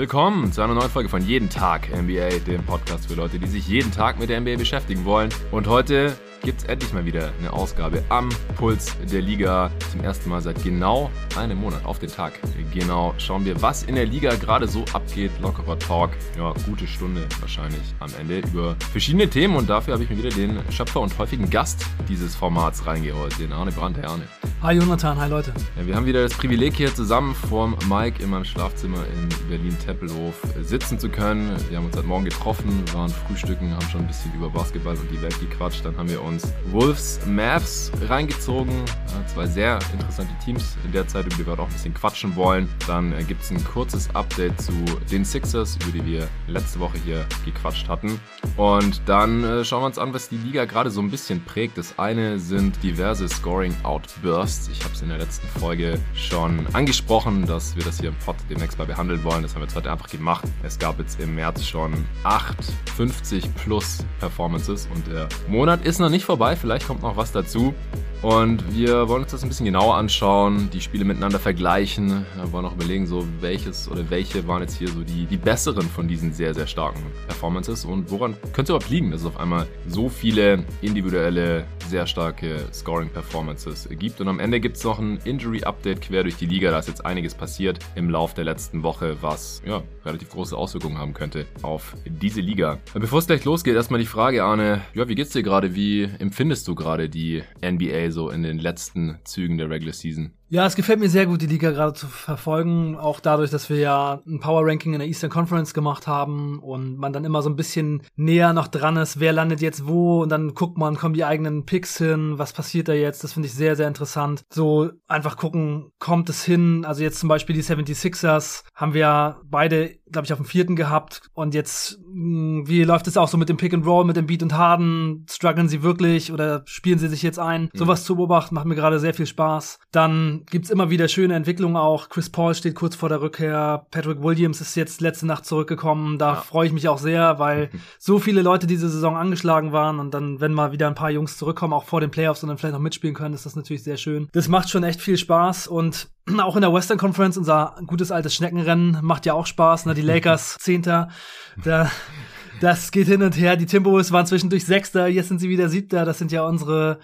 Willkommen zu einer neuen Folge von Jeden Tag NBA, dem Podcast für Leute, die sich jeden Tag mit der NBA beschäftigen wollen. Und heute gibt es endlich mal wieder eine Ausgabe am Puls der Liga. Zum ersten Mal seit genau einem Monat auf den Tag. Genau schauen wir, was in der Liga gerade so abgeht. Lockerer Talk. Ja, gute Stunde wahrscheinlich am Ende über verschiedene Themen. Und dafür habe ich mir wieder den Schöpfer und häufigen Gast dieses Formats reingeholt, den Arne Brandt. Hey Arne. Hi Jonathan, hi Leute. Ja, wir haben wieder das Privileg hier zusammen vorm Mike in meinem Schlafzimmer in Berlin-Tempelhof sitzen zu können. Wir haben uns heute Morgen getroffen, waren frühstücken, haben schon ein bisschen über Basketball und die Welt gequatscht. Dann haben wir uns Wolves Mavs reingezogen. Zwei sehr interessante Teams in der Zeit, über die wir auch ein bisschen quatschen wollen. Dann äh, gibt es ein kurzes Update zu den Sixers, über die wir letzte Woche hier gequatscht hatten. Und dann äh, schauen wir uns an, was die Liga gerade so ein bisschen prägt. Das eine sind diverse Scoring-Outbursts. Ich habe es in der letzten Folge schon angesprochen, dass wir das hier im Pod demnächst mal behandeln wollen. Das haben wir jetzt heute einfach gemacht. Es gab jetzt im März schon 8 50 plus Performances und der Monat ist noch nicht vorbei. Vielleicht kommt noch was dazu. Und wir wollen uns das ein bisschen genauer anschauen, die Spiele miteinander vergleichen. Wir wollen auch überlegen, so welches oder welche waren jetzt hier so die, die besseren von diesen sehr, sehr starken Performances und woran könnte es überhaupt liegen, dass es auf einmal so viele individuelle, sehr starke Scoring-Performances gibt. Und am Ende gibt es noch ein Injury-Update quer durch die Liga. Da ist jetzt einiges passiert im Lauf der letzten Woche, was ja, relativ große Auswirkungen haben könnte auf diese Liga. Bevor es gleich losgeht, erstmal die Frage, Arne, ja, wie geht's dir gerade? Wie empfindest du gerade die NBA so in den letzten Zügen der Regular Season? Ja, es gefällt mir sehr gut, die Liga gerade zu verfolgen. Auch dadurch, dass wir ja ein Power Ranking in der Eastern Conference gemacht haben und man dann immer so ein bisschen näher noch dran ist, wer landet jetzt wo und dann guckt man, kommen die eigenen Picks hin, was passiert da jetzt? Das finde ich sehr, sehr interessant. So einfach gucken, kommt es hin? Also jetzt zum Beispiel die 76ers haben wir beide, glaube ich, auf dem vierten gehabt und jetzt, hm, wie läuft es auch so mit dem Pick and Roll, mit dem Beat und Harden? Strugglen sie wirklich oder spielen sie sich jetzt ein? Mhm. Sowas zu beobachten macht mir gerade sehr viel Spaß. Dann gibt's immer wieder schöne Entwicklungen auch. Chris Paul steht kurz vor der Rückkehr. Patrick Williams ist jetzt letzte Nacht zurückgekommen. Da ja. freue ich mich auch sehr, weil so viele Leute diese Saison angeschlagen waren und dann, wenn mal wieder ein paar Jungs zurückkommen, auch vor den Playoffs und dann vielleicht noch mitspielen können, ist das natürlich sehr schön. Das macht schon echt viel Spaß und auch in der Western Conference, unser gutes altes Schneckenrennen macht ja auch Spaß. Ne? Die Lakers Zehnter, da das geht hin und her. Die Timberwolves waren zwischendurch Sechster, jetzt sind sie wieder Siebter. Das sind ja unsere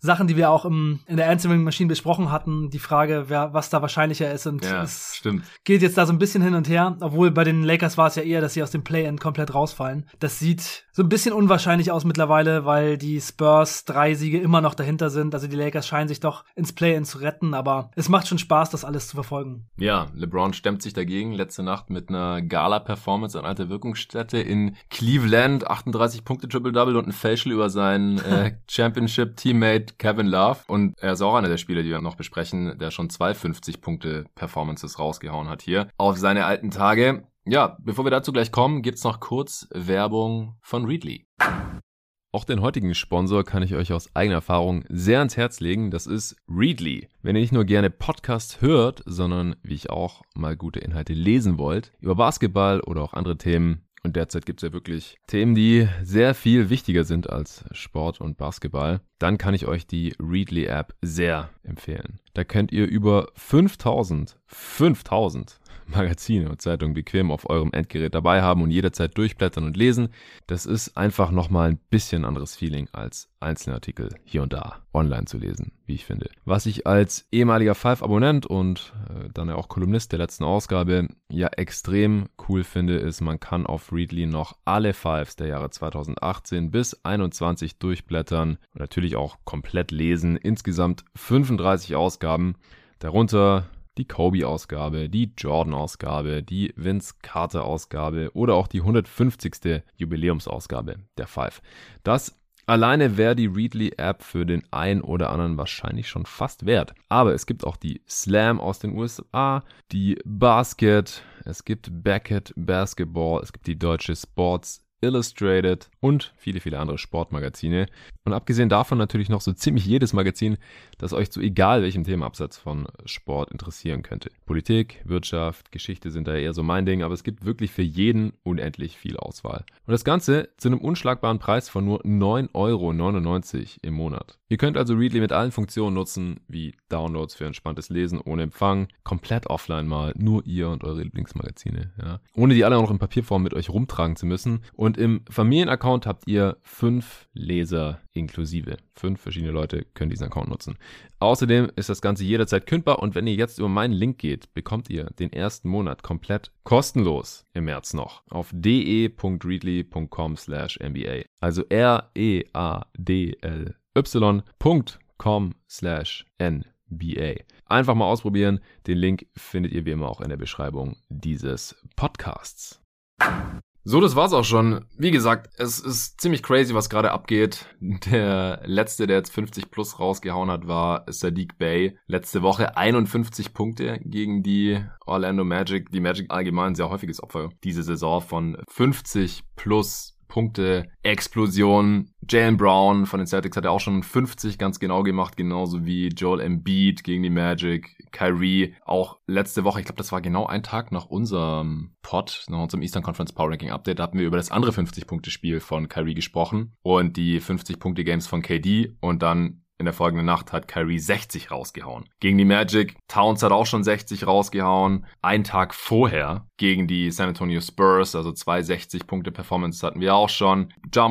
Sachen, die wir auch im, in der Answering Machine besprochen hatten, die Frage, wer, was da wahrscheinlicher ist. Und ja, es stimmt. geht jetzt da so ein bisschen hin und her, obwohl bei den Lakers war es ja eher, dass sie aus dem Play-In komplett rausfallen. Das sieht so ein bisschen unwahrscheinlich aus mittlerweile, weil die Spurs drei Siege immer noch dahinter sind. Also die Lakers scheinen sich doch ins Play-In zu retten, aber es macht schon Spaß, das alles zu verfolgen. Ja, LeBron stemmt sich dagegen letzte Nacht mit einer Gala-Performance an alter Wirkungsstätte in Cleveland. 38 Punkte Triple-Double und ein Facial über seinen äh, Championship-Teammate Kevin Love. Und er ist auch einer der Spieler, die wir noch besprechen, der schon zwei 50-Punkte-Performances rausgehauen hat hier. Auf seine alten Tage. Ja, bevor wir dazu gleich kommen, gibt's noch kurz Werbung von Readly. Auch den heutigen Sponsor kann ich euch aus eigener Erfahrung sehr ans Herz legen. Das ist Readly. Wenn ihr nicht nur gerne Podcasts hört, sondern wie ich auch mal gute Inhalte lesen wollt, über Basketball oder auch andere Themen, und derzeit gibt es ja wirklich Themen, die sehr viel wichtiger sind als Sport und Basketball. Dann kann ich euch die Readly App sehr empfehlen. Da könnt ihr über 5000, 5000 Magazine und Zeitungen bequem auf eurem Endgerät dabei haben und jederzeit durchblättern und lesen. Das ist einfach nochmal ein bisschen anderes Feeling als einzelne Artikel hier und da online zu lesen, wie ich finde. Was ich als ehemaliger Five-Abonnent und äh, dann ja auch Kolumnist der letzten Ausgabe ja extrem cool finde, ist, man kann auf Readly noch alle Fives der Jahre 2018 bis 2021 durchblättern und natürlich auch komplett lesen. Insgesamt 35 Ausgaben. Darunter die Kobe-Ausgabe, die Jordan-Ausgabe, die Vince Carter-Ausgabe oder auch die 150. Jubiläumsausgabe der Five. Das Alleine wäre die Readly-App für den einen oder anderen wahrscheinlich schon fast wert. Aber es gibt auch die Slam aus den USA, die Basket, es gibt Beckett Basketball, es gibt die deutsche Sports Illustrated und viele, viele andere Sportmagazine. Und abgesehen davon natürlich noch so ziemlich jedes Magazin, das euch zu egal welchem Themenabsatz von Sport interessieren könnte. Politik, Wirtschaft, Geschichte sind da eher so mein Ding, aber es gibt wirklich für jeden unendlich viel Auswahl. Und das Ganze zu einem unschlagbaren Preis von nur 9,99 Euro im Monat. Ihr könnt also Readly mit allen Funktionen nutzen, wie Downloads für entspanntes Lesen ohne Empfang, komplett offline mal, nur ihr und eure Lieblingsmagazine, ja. Ohne die alle auch noch in Papierform mit euch rumtragen zu müssen. Und im Familienaccount habt ihr fünf Leser inklusive. Fünf verschiedene Leute können diesen Account nutzen. Außerdem ist das Ganze jederzeit kündbar und wenn ihr jetzt über meinen Link geht, bekommt ihr den ersten Monat komplett kostenlos im März noch auf de.readly.com slash MBA. Also R-E-A-D-L y.com slash NBA. Einfach mal ausprobieren. Den Link findet ihr wie immer auch in der Beschreibung dieses Podcasts. So, das war's auch schon. Wie gesagt, es ist ziemlich crazy, was gerade abgeht. Der letzte, der jetzt 50 plus rausgehauen hat, war Sadiq Bay. Letzte Woche 51 Punkte gegen die Orlando Magic. Die Magic allgemein sehr häufiges Opfer diese Saison von 50 plus Punkte, Explosion. Jalen Brown von den Celtics hat er auch schon 50 ganz genau gemacht, genauso wie Joel Embiid gegen die Magic, Kyrie auch letzte Woche, ich glaube, das war genau ein Tag nach unserem Pod, nach unserem Eastern Conference Power Ranking Update, da hatten wir über das andere 50-Punkte-Spiel von Kyrie gesprochen und die 50-Punkte-Games von KD und dann in der folgenden Nacht hat Kyrie 60 rausgehauen. Gegen die Magic, Towns hat auch schon 60 rausgehauen. Ein Tag vorher gegen die San Antonio Spurs, also zwei 60 Punkte Performance hatten wir auch schon. Ja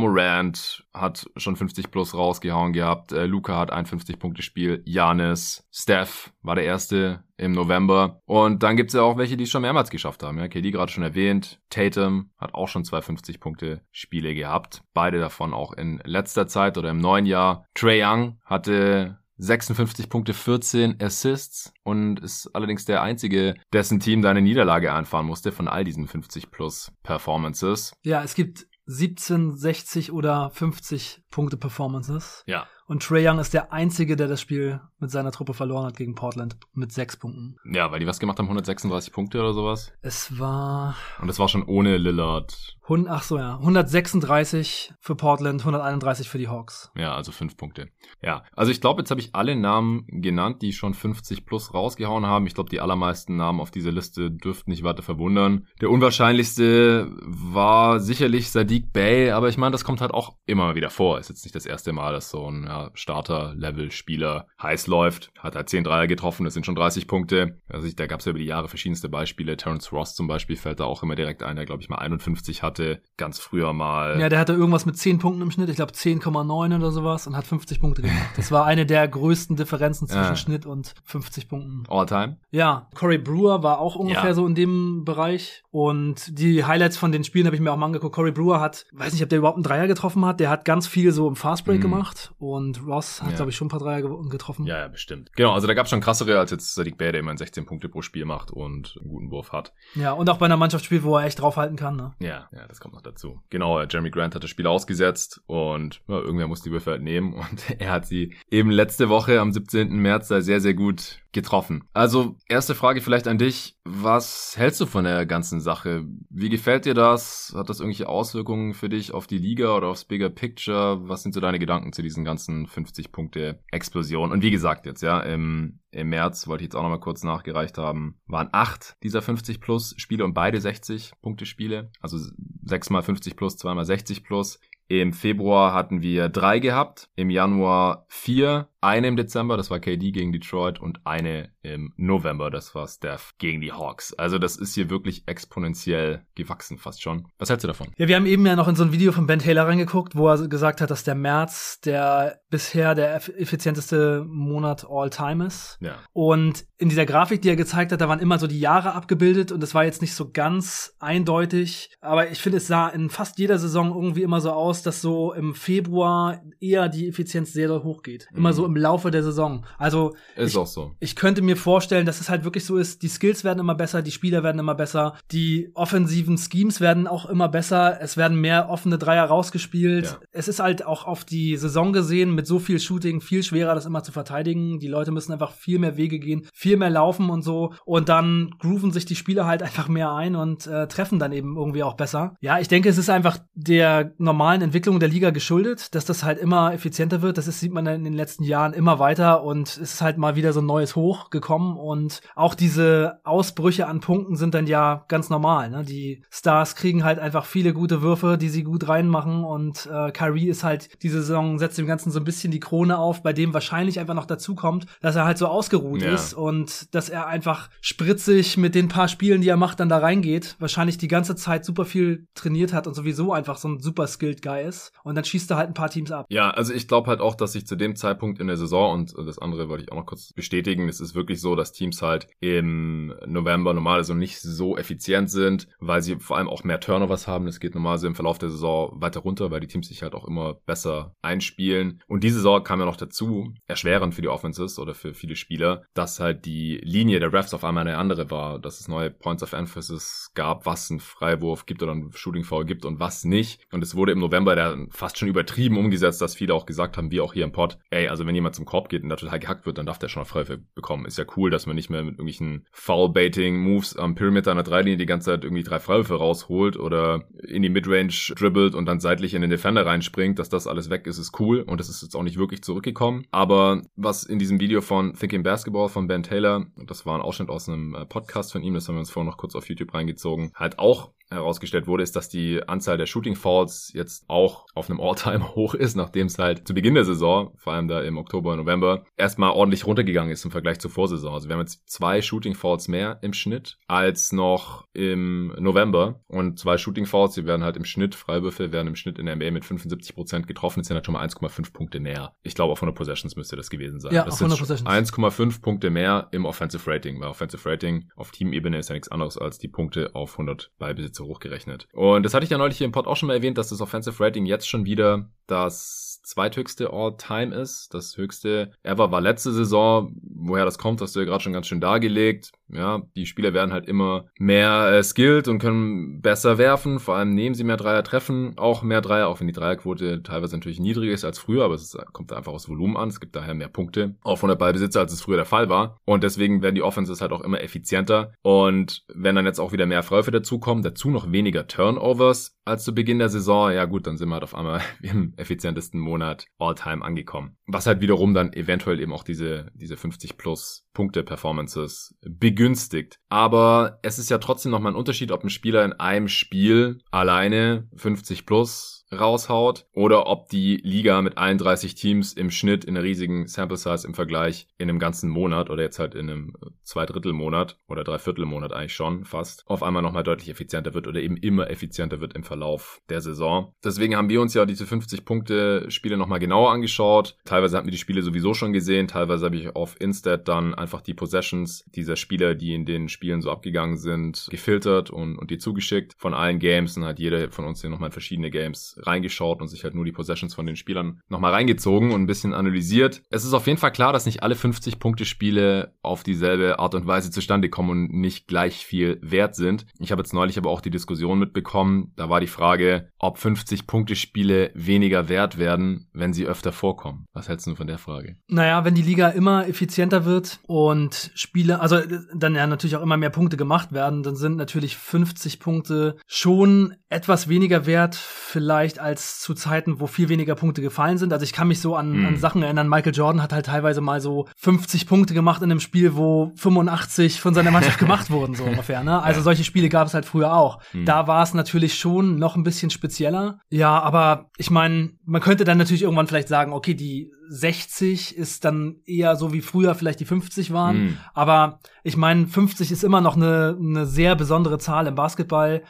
hat schon 50 plus rausgehauen gehabt. Äh, Luca hat ein 50 Punkte Spiel. Janis, Steph war der erste im November. Und dann gibt's ja auch welche, die es schon mehrmals geschafft haben. Ja, KD gerade schon erwähnt. Tatum hat auch schon zwei 50 Punkte Spiele gehabt. Beide davon auch in letzter Zeit oder im neuen Jahr. Trey Young hatte 56 Punkte, 14 Assists und ist allerdings der einzige, dessen Team da eine Niederlage einfahren musste von all diesen 50 plus Performances. Ja, es gibt 17, 60 oder 50 Punkte Performances. Ja. Und Trey Young ist der Einzige, der das Spiel mit seiner Truppe verloren hat gegen Portland mit sechs Punkten. Ja, weil die was gemacht haben, 136 Punkte oder sowas. Es war. Und es war schon ohne Lillard. Ach so, ja. 136 für Portland, 131 für die Hawks. Ja, also fünf Punkte. Ja, also ich glaube, jetzt habe ich alle Namen genannt, die schon 50 plus rausgehauen haben. Ich glaube, die allermeisten Namen auf dieser Liste dürften nicht weiter verwundern. Der unwahrscheinlichste war sicherlich Sadiq Bey, aber ich meine, das kommt halt auch immer wieder vor. Ist jetzt nicht das erste Mal, dass so ein ja, Starter-Level-Spieler heiß läuft. Hat halt 10 Dreier getroffen, das sind schon 30 Punkte. Also da gab es ja über die Jahre verschiedenste Beispiele. Terence Ross zum Beispiel fällt da auch immer direkt ein, der glaube ich mal 51 hatte. Ganz früher mal. Ja, der hatte irgendwas mit 10 Punkten im Schnitt. Ich glaube 10,9 oder sowas und hat 50 Punkte gemacht. Das war eine der größten Differenzen zwischen ja. Schnitt und 50 Punkten. All time? Ja, Corey Brewer war auch ungefähr ja. so in dem Bereich. Und die Highlights von den Spielen habe ich mir auch mal angeguckt. Corey Brewer hat, weiß nicht, ob der überhaupt einen Dreier getroffen hat. Der hat ganz viel so im Fastbreak mhm. gemacht. Und Ross hat, ja. glaube ich, schon ein paar Dreier getroffen. Ja, ja, bestimmt. Genau, also da gab es schon krassere als jetzt Sadiq Bey, der immer 16 Punkte pro Spiel macht und einen guten Wurf hat. Ja, und auch bei einer Mannschaft spielt, wo er echt draufhalten kann. Ne? Ja, ja, das kommt noch dazu. Genau, Jeremy Grant hat das Spiel ausgesetzt und ja, irgendwer muss die Würfe halt nehmen. Und er hat sie eben letzte Woche am 17. März da sehr, sehr gut getroffen. Also, erste Frage vielleicht an dich. Was hältst du von der ganzen Sache? Wie gefällt dir das? Hat das irgendwelche Auswirkungen für dich auf die Liga oder aufs Bigger Picture? Was sind so deine Gedanken zu diesen ganzen 50 Punkte Explosion? Und wie gesagt jetzt, ja, im, im März wollte ich jetzt auch nochmal kurz nachgereicht haben, waren acht dieser 50 plus Spiele und beide 60 Punkte Spiele. Also sechsmal 50 plus, zweimal 60 plus. Im Februar hatten wir drei gehabt, im Januar vier, eine im Dezember, das war KD gegen Detroit und eine im November, das war Steph gegen die Hawks. Also das ist hier wirklich exponentiell gewachsen fast schon. Was hältst du davon? Ja, wir haben eben ja noch in so ein Video von Ben Taylor reingeguckt, wo er gesagt hat, dass der März der bisher der effizienteste Monat all time ist. Ja. Und in dieser Grafik, die er gezeigt hat, da waren immer so die Jahre abgebildet und das war jetzt nicht so ganz eindeutig, aber ich finde, es sah in fast jeder Saison irgendwie immer so aus, dass so im Februar eher die Effizienz sehr, sehr hoch geht. Immer so im Laufe der Saison. Also ist ich, auch so. Ich könnte mir vorstellen, dass es halt wirklich so ist, die Skills werden immer besser, die Spieler werden immer besser, die offensiven Schemes werden auch immer besser, es werden mehr offene Dreier rausgespielt. Ja. Es ist halt auch auf die Saison gesehen mit so viel Shooting viel schwerer, das immer zu verteidigen. Die Leute müssen einfach viel mehr Wege gehen, viel mehr laufen und so. Und dann grooven sich die Spieler halt einfach mehr ein und äh, treffen dann eben irgendwie auch besser. Ja, ich denke, es ist einfach der normalen Entwicklung der Liga geschuldet, dass das halt immer effizienter wird. Das ist, sieht man in den letzten Jahren immer weiter und es ist halt mal wieder so ein neues Hoch gekommen und auch diese Ausbrüche an Punkten sind dann ja ganz normal. Ne? Die Stars kriegen halt einfach viele gute Würfe, die sie gut reinmachen und äh, Kyrie ist halt diese Saison setzt dem Ganzen so ein bisschen die Krone auf, bei dem wahrscheinlich einfach noch dazu kommt, dass er halt so ausgeruht ja. ist und dass er einfach spritzig mit den paar Spielen, die er macht, dann da reingeht. Wahrscheinlich die ganze Zeit super viel trainiert hat und sowieso einfach so ein super skilled Guy ist. Und dann schießt er halt ein paar Teams ab. Ja, also ich glaube halt auch, dass sich zu dem Zeitpunkt in der Saison und das andere wollte ich auch noch kurz bestätigen, es ist wirklich so, dass Teams halt im November normalerweise nicht so effizient sind, weil sie vor allem auch mehr Turnovers haben. Das geht normalerweise im Verlauf der Saison weiter runter, weil die Teams sich halt auch immer besser einspielen. Und diese Saison kam ja noch dazu, erschwerend für die Offenses oder für viele Spieler, dass halt die Linie der Refs auf einmal eine andere war, dass es neue Points of Emphasis gab, was ein Freiwurf gibt oder ein Shooting Foul gibt und was nicht. Und es wurde im November dann fast schon übertrieben umgesetzt, dass viele auch gesagt haben, wie auch hier im Pod, ey, also wenn jemand zum Korb geht und da total gehackt wird, dann darf der schon auf Freiwurf bekommen. Ist ja cool, dass man nicht mehr mit irgendwelchen Foul-Baiting-Moves am Perimeter an der Dreilinie die ganze Zeit irgendwie drei Freiwürfe rausholt oder in die Midrange dribbelt und dann seitlich in den Defender reinspringt, dass das alles weg ist, ist cool und das ist jetzt auch nicht wirklich zurückgekommen. Aber was in diesem Video von Thinking Basketball von Ben Taylor, das war ein Ausschnitt aus einem äh, Podcast von ihm, das haben wir uns vorhin noch kurz auf YouTube reingezogen, halt auch herausgestellt wurde, ist, dass die Anzahl der Shooting Falls jetzt auch auf einem All-Time hoch ist, nachdem es halt zu Beginn der Saison, vor allem da im Oktober November, erstmal ordentlich runtergegangen ist im Vergleich zur Vorsaison. Also wir haben jetzt zwei Shooting Falls mehr im Schnitt als noch im November und zwei Shooting Falls, die werden halt im Schnitt, Freiwürfe werden im Schnitt in der NBA mit 75 Prozent getroffen, das sind halt schon mal 1,5 Punkte mehr. Ich glaube, auf 100 Possessions müsste das gewesen sein. Ja, das auf 100 Possessions. 1,5 Punkte mehr im Offensive Rating, weil Offensive Rating auf Teamebene ist ja nichts anderes als die Punkte auf 100 Ballbesitzer hochgerechnet. Und das hatte ich ja neulich hier im Pod auch schon mal erwähnt, dass das Offensive Rating jetzt schon wieder das zweithöchste All-Time ist. Das höchste ever war letzte Saison. Woher das kommt, hast du ja gerade schon ganz schön dargelegt. Ja, die Spieler werden halt immer mehr äh, skilled und können besser werfen. Vor allem nehmen sie mehr Dreier, treffen auch mehr Dreier, auch wenn die Dreierquote teilweise natürlich niedriger ist als früher, aber es ist, kommt einfach aus Volumen an. Es gibt daher mehr Punkte auch von der Ballbesitzer, als es früher der Fall war. Und deswegen werden die Offenses halt auch immer effizienter. Und wenn dann jetzt auch wieder mehr Freiwürfe dazukommen, dazu noch weniger Turnovers als zu Beginn der Saison, ja gut, dann sind wir halt auf einmal im effizientesten Monat all-time angekommen. Was halt wiederum dann eventuell eben auch diese, diese 50 plus Punkte-Performances begünstigt. Aber es ist ja trotzdem nochmal ein Unterschied, ob ein Spieler in einem Spiel alleine 50 plus raushaut oder ob die Liga mit 31 Teams im Schnitt in einer riesigen Sample Size im Vergleich in einem ganzen Monat oder jetzt halt in einem Zweidrittelmonat oder Dreiviertelmonat eigentlich schon fast auf einmal nochmal deutlich effizienter wird oder eben immer effizienter wird im Verlauf der Saison. Deswegen haben wir uns ja diese 50 Punkte Spiele nochmal genauer angeschaut. Teilweise hatten wir die Spiele sowieso schon gesehen, teilweise habe ich auf Instat dann einfach die Possessions dieser Spieler, die in den Spielen so abgegangen sind, gefiltert und, und die zugeschickt von allen Games und hat jeder von uns hier nochmal verschiedene Games reingeschaut und sich halt nur die Possessions von den Spielern nochmal reingezogen und ein bisschen analysiert. Es ist auf jeden Fall klar, dass nicht alle 50-Punkte-Spiele auf dieselbe Art und Weise zustande kommen und nicht gleich viel wert sind. Ich habe jetzt neulich aber auch die Diskussion mitbekommen. Da war die Frage, ob 50-Punkte-Spiele weniger wert werden, wenn sie öfter vorkommen. Was hältst du von der Frage? Naja, wenn die Liga immer effizienter wird und Spiele, also dann ja natürlich auch immer mehr Punkte gemacht werden, dann sind natürlich 50 Punkte schon etwas weniger wert, vielleicht vielleicht als zu Zeiten, wo viel weniger Punkte gefallen sind. Also ich kann mich so an, mhm. an Sachen erinnern. Michael Jordan hat halt teilweise mal so 50 Punkte gemacht in einem Spiel, wo 85 von seiner Mannschaft gemacht wurden, so ungefähr. Ne? Also ja. solche Spiele gab es halt früher auch. Mhm. Da war es natürlich schon noch ein bisschen spezieller. Ja, aber ich meine, man könnte dann natürlich irgendwann vielleicht sagen, okay, die 60 ist dann eher so wie früher vielleicht die 50 waren. Mhm. Aber ich meine, 50 ist immer noch eine, eine sehr besondere Zahl im Basketball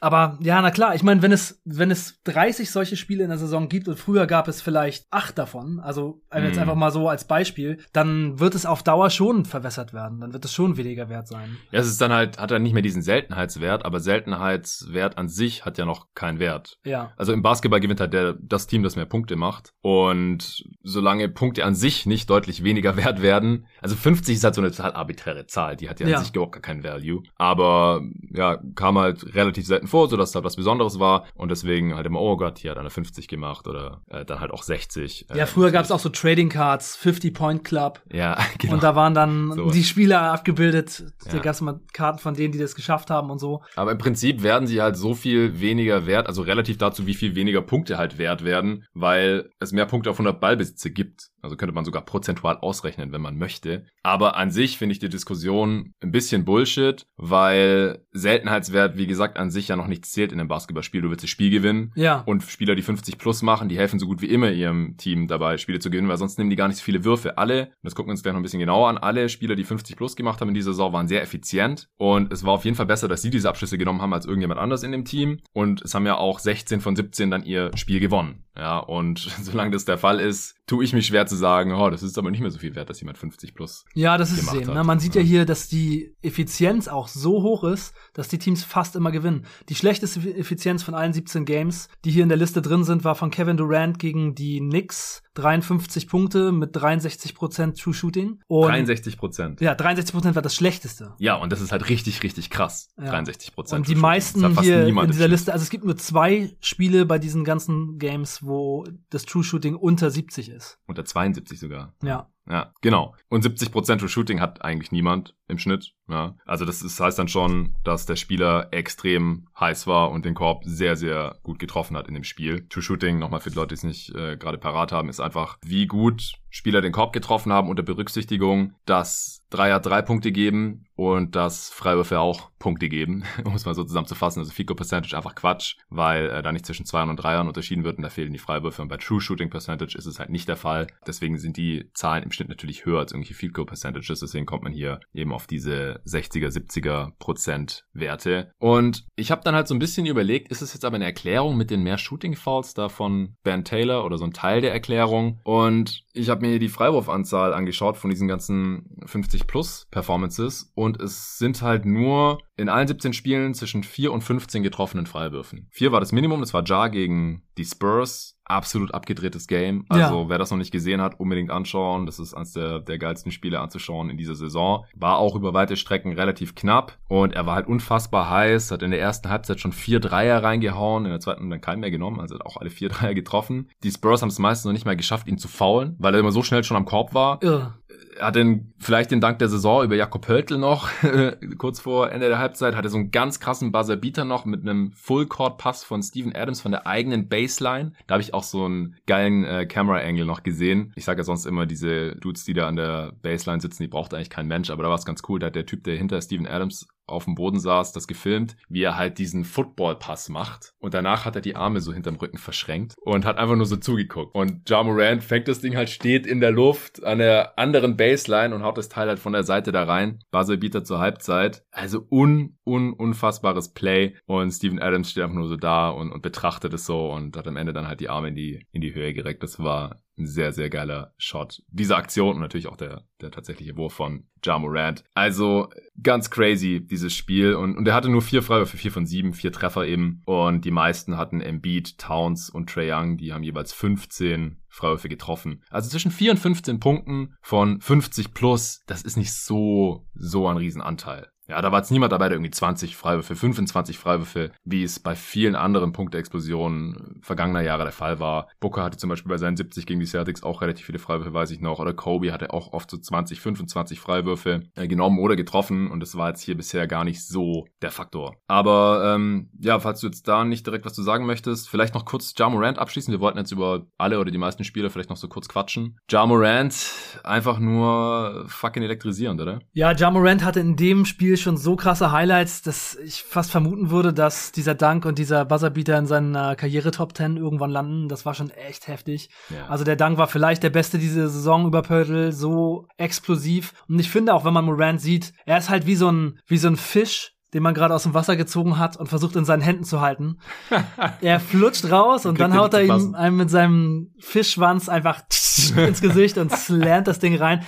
aber ja, na klar, ich meine, wenn es, wenn es 30 solche Spiele in der Saison gibt und früher gab es vielleicht acht davon, also jetzt Mhm. einfach mal so als Beispiel, dann wird es auf Dauer schon verwässert werden. Dann wird es schon weniger wert sein. Ja, es ist dann halt, hat er nicht mehr diesen Seltenheitswert, aber Seltenheitswert an sich hat ja noch keinen Wert. Ja. Also im Basketball gewinnt halt der, das Team, das mehr Punkte macht. Und solange Punkte an sich nicht deutlich weniger wert werden, also 50 ist halt so eine total arbiträre Zahl, die hat ja, Ja. an sich überhaupt gar keinen Value. Aber ja, kam halt relativ selten vor, sodass halt was Besonderes war. Und deswegen halt immer, oh Gott, hier hat einer 50 gemacht oder äh, dann halt auch 60. Ja, Äh, früher gab es auch so Trading Cards, 50 Point Club. Ja, genau. Und da waren dann Sowas. die Spieler abgebildet. Da Ja. gab es mal Karten von denen, die das geschafft haben und so. Aber im Prinzip werden sie halt so viel weniger wert, also relativ dazu, wie viel weniger Punkte halt wert werden, weil es mehr Punkte auf 100 Ballbesitze gibt. Also könnte man sogar prozentual ausrechnen, wenn man möchte. Aber an sich finde ich die Diskussion ein bisschen Bullshit, weil Seltenheitswert, wie gesagt, an sich ja noch nichts zählt in einem Basketballspiel. Du willst das Spiel gewinnen. Ja. Und Spieler, die 50 plus machen, die helfen so gut wie immer ihrem Team dabei, Spiele zu gewinnen, weil sonst nehmen die gar nicht so viele Würfe. Alle, und das gucken wir uns gleich noch ein bisschen genauer an, alle Spieler, die 50 plus gemacht haben in dieser Saison, waren sehr effizient. Und es war auf jeden Fall besser, dass sie diese Abschlüsse genommen haben als irgendjemand anders in dem Team. Und es haben ja auch 16 von 17 dann ihr Spiel gewonnen. Ja, und solange das der Fall ist, tue ich mich schwer zu sagen, oh, das ist aber nicht mehr so viel wert, dass jemand 50 plus. Ja, das ist eben. Ne? Man sieht ja. Ja. hier, dass die Effizienz auch so hoch ist, dass die Teams fast immer gewinnen. Die schlechteste Effizienz von allen 17 Games, die hier in der Liste drin sind, war von Kevin Durant gegen die Knicks. 53 Punkte mit 63% True Shooting. Und 63 Prozent. Ja, 63% war das schlechteste. Ja, und das ist halt richtig, richtig krass. Ja. 63 Prozent. Und die meisten hier in dieser Liste, also es gibt nur zwei Spiele bei diesen ganzen Games, wo das True Shooting unter 70 ist. Unter 72 sogar. Ja. Ja, genau. Und 70% True Shooting hat eigentlich niemand im Schnitt. Ja. Also das ist, heißt dann schon, dass der Spieler extrem heiß war und den Korb sehr, sehr gut getroffen hat in dem Spiel. True Shooting, nochmal für die Leute, die es nicht äh, gerade parat haben, ist einfach, wie gut Spieler den Korb getroffen haben unter Berücksichtigung, dass Dreier drei Punkte geben und dass Freiwürfe auch Punkte geben, um es mal so zusammenzufassen. Also Fico Percentage einfach Quatsch, weil äh, da nicht zwischen Zweiern und Dreiern unterschieden wird und da fehlen die Freiwürfe. Und bei True Shooting Percentage ist es halt nicht der Fall. Deswegen sind die Zahlen im Schnitt natürlich höher als irgendwelche Goal Percentages. Deswegen kommt man hier eben auf diese 60er, 70er Prozent Werte. Und ich habe dann halt so ein bisschen überlegt, ist es jetzt aber eine Erklärung mit den mehr Shooting Fouls da von Ben Taylor oder so ein Teil der Erklärung? Und ich habe mir die Freiwurfanzahl angeschaut von diesen ganzen 50 plus Performances und es sind halt nur in allen 17 Spielen zwischen 4 und 15 getroffenen Freiwürfen. 4 war das Minimum, das war Jar gegen die Spurs. Absolut abgedrehtes Game. Also Ja. wer das noch nicht gesehen hat, unbedingt anschauen. Das ist eines der, der geilsten Spiele anzuschauen in dieser Saison. War auch über weite Strecken relativ knapp und er war halt unfassbar heiß, hat in der ersten Halbzeit schon vier Dreier reingehauen, in der zweiten dann keinen mehr genommen, also hat auch alle vier Dreier getroffen. Die Spurs haben es meistens noch nicht mal geschafft, ihn zu faulen, weil er immer so schnell schon am Korb war Irre. Hat den, vielleicht den Dank der Saison über Jakob Pöltl noch, kurz vor Ende der Halbzeit, hatte so einen ganz krassen Buzzer-Beater noch mit einem Full-Court-Pass von Steven Adams von der eigenen Baseline. Da habe ich auch so einen geilen äh, Camera-Angle noch gesehen. Ich sage ja sonst immer, diese Dudes, die da an der Baseline sitzen, die braucht eigentlich kein Mensch, aber da war es ganz cool. Da hat der Typ, der hinter Steven Adams auf dem Boden saß, das gefilmt, wie er halt diesen Football-Pass macht. Und danach hat er die Arme so hinterm Rücken verschränkt und hat einfach nur so zugeguckt. Und Ja Morant fängt das Ding halt, steht in der Luft an der anderen Baseline und haut das Teil halt von der Seite da rein. Buzzerbeater zur Halbzeit. Also un, un, unfassbares Play. Und Steven Adams steht einfach nur so da und, und betrachtet es so und hat am Ende dann halt die Arme in die, in die Höhe gereckt. Das war ein sehr, sehr geiler Shot. Diese Aktion und natürlich auch der, der tatsächliche Wurf von Ja. Also ganz crazy, dieses Spiel. Und, und er hatte nur vier Freiwürfe, vier von sieben, vier Treffer eben. Und die meisten hatten Embiid, Towns und Trae Young. Die haben jeweils 15 Freiwürfe getroffen. Also zwischen 4 und 15 Punkten von 50 plus, das ist nicht so, so ein Riesenanteil. Ja, da war jetzt niemand dabei, der irgendwie 20 Freiwürfe, 25 Freiwürfe, wie es bei vielen anderen Punktexplosionen vergangener Jahre der Fall war. Booker hatte zum Beispiel bei seinen 70 gegen die Celtics auch relativ viele Freiwürfe, weiß ich noch. Oder Kobe hatte auch oft so 20, 25 Freiwürfe äh, genommen oder getroffen. Und das war jetzt hier bisher gar nicht so der Faktor. Aber ähm, ja, falls du jetzt da nicht direkt was zu sagen möchtest, vielleicht noch kurz Ja Morant abschließen. Wir wollten jetzt über alle oder die meisten Spieler vielleicht noch so kurz quatschen. Ja Morant, einfach nur fucking elektrisierend, oder? Ja, Ja Morant hatte in dem Spiel schon so krasse Highlights, dass ich fast vermuten würde, dass dieser Dank und dieser Buzzerbeater in seiner Karriere Top 10 irgendwann landen. Das war schon echt heftig. Ja. Also der Dank war vielleicht der beste diese Saison über Pörtl, so explosiv. Und ich finde auch, wenn man Morant sieht, er ist halt wie so ein, wie so ein Fisch, den man gerade aus dem Wasser gezogen hat und versucht in seinen Händen zu halten. er flutscht raus und dann haut er ihm einem mit seinem Fischschwanz einfach ins Gesicht und slammt das Ding rein.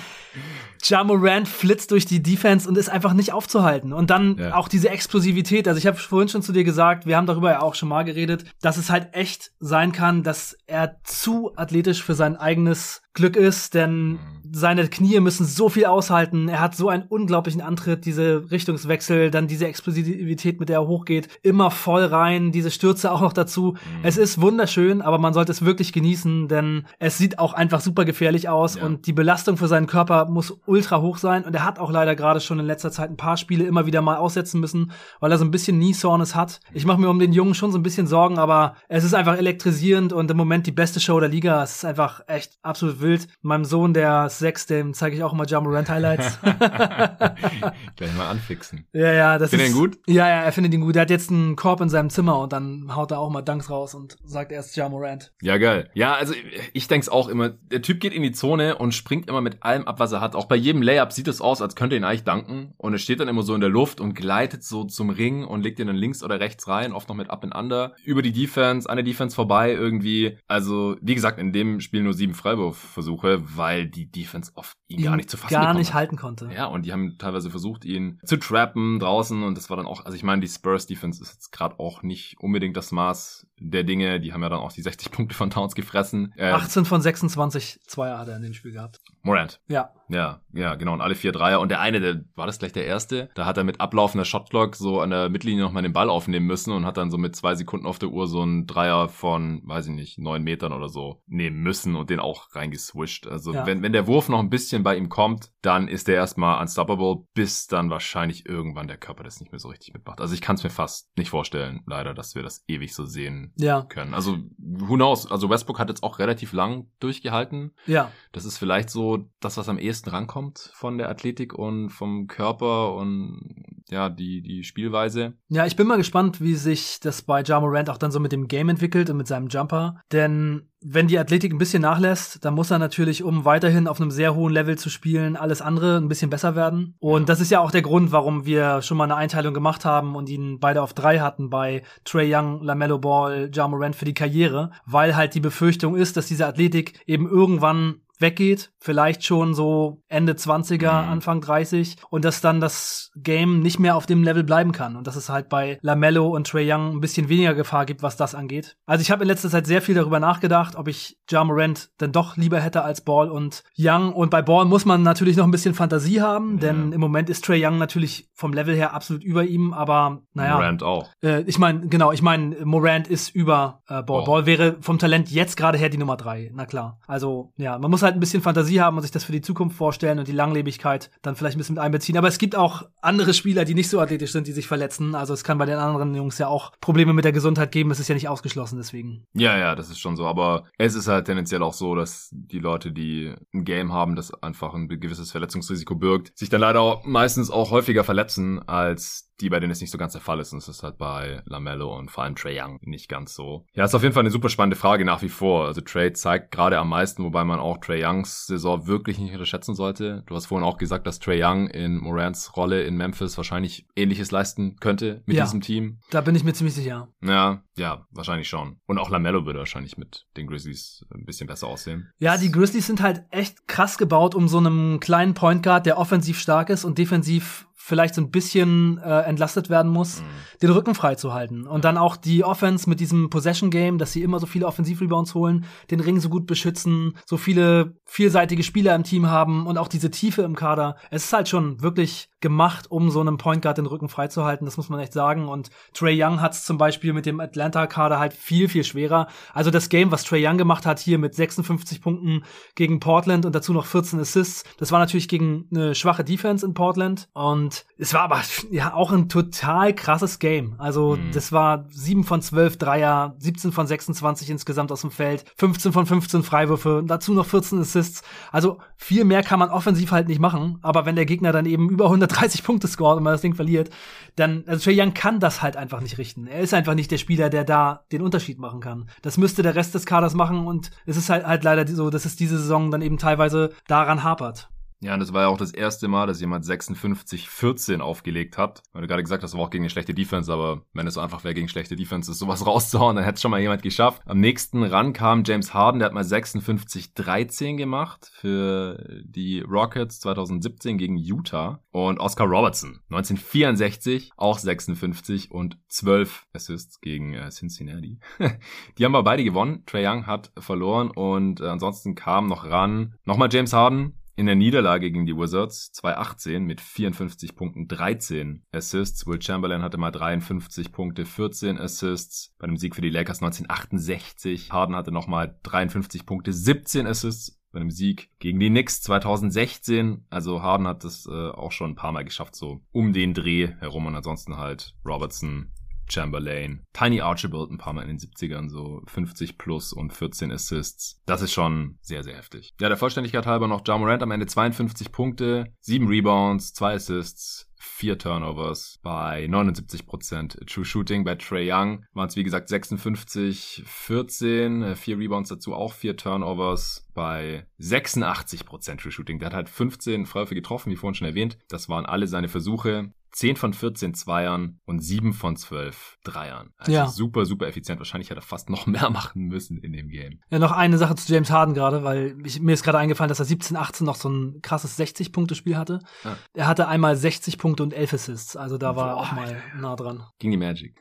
Ja Morant flitzt durch die Defense und ist einfach nicht aufzuhalten. Und dann ja. auch diese Explosivität. Also ich habe vorhin schon zu dir gesagt, wir haben darüber ja auch schon mal geredet, dass es halt echt sein kann, dass er zu athletisch für sein eigenes Glück ist, denn mhm. seine Knie müssen so viel aushalten. Er hat so einen unglaublichen Antritt, diese Richtungswechsel, dann diese Explosivität, mit der er hochgeht, immer voll rein, diese Stürze auch noch dazu. Mhm. Es ist wunderschön, aber man sollte es wirklich genießen, denn es sieht auch einfach super gefährlich aus ja. und die Belastung für seinen Körper muss ultra hoch sein und er hat auch leider gerade schon in letzter Zeit ein paar Spiele immer wieder mal aussetzen müssen, weil er so ein bisschen Knee-Soreness hat. Ich mache mir um den Jungen schon so ein bisschen Sorgen, aber es ist einfach elektrisierend und im Moment die beste Show der Liga. Es ist einfach echt absolut wild. Meinem Sohn, der sechs, dem zeige ich auch immer Jamorant Highlights. Gleich mal anfixen. Ja, ja, das Findet ist. ihn gut? Ja, ja, er findet ihn gut. Er hat jetzt einen Korb in seinem Zimmer und dann haut er auch mal Dunks raus und sagt erst Jamorant. Ja, geil. Ja, also ich denk's auch immer. Der Typ geht in die Zone und springt immer mit allem ab, was er hat. Auch bei jedem Layup sieht es aus, als könnte ihn eigentlich danken. Und er steht dann immer so in der Luft und gleitet so zum Ring und legt ihn dann links oder rechts rein, oft noch mit Up and Under. Über die Defense, an der Defense vorbei irgendwie. Also, wie gesagt, in dem Spiel nur sieben Freiwurf Freiwurfversuche, weil die Defense oft ihn, ihn gar nicht zu fassen gar nicht hat. halten konnte. Ja, und die haben teilweise versucht, ihn zu trappen draußen und das war dann auch, also ich meine, die Spurs Defense ist jetzt gerade auch nicht unbedingt das Maß der Dinge. Die haben ja dann auch die 60 Punkte von Towns gefressen. Äh, 18 von 26 Zweier hat er in dem Spiel gehabt. Morant. Ja. Ja, ja, genau. Und alle vier Dreier. Und der eine, der war das gleich der erste. Da hat er mit ablaufender Shotclock so an der Mittellinie nochmal den Ball aufnehmen müssen und hat dann so mit zwei Sekunden auf der Uhr so einen Dreier von, weiß ich nicht, neun Metern oder so nehmen müssen und den auch reingeswischt. Also ja. wenn, wenn der Wurf noch ein bisschen bei ihm kommt, dann ist der erstmal unstoppable, bis dann wahrscheinlich irgendwann der Körper das nicht mehr so richtig mitmacht. Also ich kann es mir fast nicht vorstellen, leider, dass wir das ewig so sehen ja. können. Also who knows? Also Westbrook hat jetzt auch relativ lang durchgehalten. Ja. Das ist vielleicht so das, was am ehesten rankommt von der Athletik und vom Körper und ja, die, die Spielweise. Ja, ich bin mal gespannt, wie sich das bei Ja Morant auch dann so mit dem Game entwickelt und mit seinem Jumper. Denn wenn die Athletik ein bisschen nachlässt, dann muss er natürlich, um weiterhin auf einem sehr hohen Level zu spielen, alles andere ein bisschen besser werden. Und das ist ja auch der Grund, warum wir schon mal eine Einteilung gemacht haben und ihn beide auf drei hatten bei Trey Young, LaMelo Ball, Ja Morant für die Karriere, weil halt die Befürchtung ist, dass diese Athletik eben irgendwann weggeht, vielleicht schon so Ende 20er, mhm. Anfang 30 und dass dann das Game nicht mehr auf dem Level bleiben kann und dass es halt bei Lamello und Trey Young ein bisschen weniger Gefahr gibt, was das angeht. Also ich habe in letzter Zeit sehr viel darüber nachgedacht, ob ich Ja Morant denn doch lieber hätte als Ball und Young und bei Ball muss man natürlich noch ein bisschen Fantasie haben, ja. denn im Moment ist Trey Young natürlich vom Level her absolut über ihm, aber naja. Morant auch. Äh, ich meine, genau, ich meine, Morant ist über äh, Ball. Oh. Ball wäre vom Talent jetzt gerade her die Nummer drei, na klar. Also ja, man muss halt halt ein bisschen Fantasie haben und sich das für die Zukunft vorstellen und die Langlebigkeit dann vielleicht ein bisschen mit einbeziehen. Aber es gibt auch andere Spieler, die nicht so athletisch sind, die sich verletzen. Also es kann bei den anderen Jungs ja auch Probleme mit der Gesundheit geben. Es ist ja nicht ausgeschlossen deswegen. Ja, ja, das ist schon so. Aber es ist halt tendenziell auch so, dass die Leute, die ein Game haben, das einfach ein gewisses Verletzungsrisiko birgt, sich dann leider auch meistens auch häufiger verletzen als die, bei denen es nicht so ganz der Fall ist. Und es ist halt bei Lamello und vor allem Trey Young nicht ganz so. Ja, ist auf jeden Fall eine super spannende Frage nach wie vor. Also Trey zeigt gerade am meisten, wobei man auch Trey Youngs Saison wirklich nicht unterschätzen sollte. Du hast vorhin auch gesagt, dass Trey Young in Morants Rolle in Memphis wahrscheinlich ähnliches leisten könnte mit ja, diesem Team. Da bin ich mir ziemlich sicher. Ja, ja, wahrscheinlich schon. Und auch Lamello würde wahrscheinlich mit den Grizzlies ein bisschen besser aussehen. Ja, die Grizzlies sind halt echt krass gebaut, um so einem kleinen Point Guard, der offensiv stark ist und defensiv vielleicht so ein bisschen äh, entlastet werden muss, mhm. den Rücken frei zu halten. Und dann auch die Offense mit diesem Possession-Game, dass sie immer so viele Offensivrebounds holen, den Ring so gut beschützen, so viele vielseitige Spieler im Team haben und auch diese Tiefe im Kader. Es ist halt schon wirklich gemacht, um so einem Point Guard den Rücken freizuhalten. Das muss man echt sagen. Und Trey Young hat es zum Beispiel mit dem Atlanta-Kader halt viel, viel schwerer. Also das Game, was Trey Young gemacht hat hier mit 56 Punkten gegen Portland und dazu noch 14 Assists, das war natürlich gegen eine schwache Defense in Portland. Und es war aber ja auch ein total krasses Game. Also mhm. das war 7 von 12 Dreier, 17 von 26 insgesamt aus dem Feld, 15 von 15 Freiwürfe, dazu noch 14 Assists. Also viel mehr kann man offensiv halt nicht machen. Aber wenn der Gegner dann eben über 100 130 Punkte scored und man das Ding verliert, dann, also Trae Young kann das halt einfach nicht richten. Er ist einfach nicht der Spieler, der da den Unterschied machen kann. Das müsste der Rest des Kaders machen und es ist halt, halt leider so, dass es diese Saison dann eben teilweise daran hapert. Ja, und das war ja auch das erste Mal, dass jemand 56-14 aufgelegt hat. Weil du gerade gesagt hast, das war auch gegen eine schlechte Defense, aber wenn es so einfach wäre, gegen schlechte Defense ist, sowas rauszuhauen, dann hätte es schon mal jemand geschafft. Am nächsten ran kam James Harden, der hat mal 56-13 gemacht für die Rockets 2017 gegen Utah. Und Oscar Robertson, 1964, auch 56 und 12 Assists gegen äh, Cincinnati. die haben wir beide gewonnen. Trey Young hat verloren und äh, ansonsten kam noch ran nochmal James Harden, in der Niederlage gegen die Wizards 2018 mit 54 Punkten 13 Assists. Will Chamberlain hatte mal 53 Punkte, 14 Assists. Bei dem Sieg für die Lakers 1968. Harden hatte nochmal 53 Punkte, 17 Assists bei dem Sieg gegen die Knicks 2016. Also Harden hat das äh, auch schon ein paar Mal geschafft, so um den Dreh herum und ansonsten halt Robertson, Chamberlain, Tiny Archibald ein paar Mal in den 70ern, so 50 plus und 14 Assists. Das ist schon sehr, sehr heftig. Ja, der Vollständigkeit halber noch Ja Morant am Ende 52 Punkte, 7 Rebounds, 2 Assists, vier Turnovers bei 79% True Shooting. Bei Trey Young waren es wie gesagt 56, 14, vier Rebounds dazu, auch vier Turnovers bei 86% True Shooting. Der hat halt 15 Freiwürfe getroffen, wie vorhin schon erwähnt. Das waren alle seine Versuche. 10 von 14 Zweiern und 7 von 12 Dreiern. Also ja. super, super effizient. Wahrscheinlich hat er fast noch mehr machen müssen in dem Game. Ja, noch eine Sache zu James Harden gerade, weil ich, mir ist gerade eingefallen, dass er 17, 18 noch so ein krasses 60-Punkte-Spiel hatte. Ja. Er hatte einmal 60 Punkte und 11 Assists. Also da war er auch mal nah dran. Ging die Magic.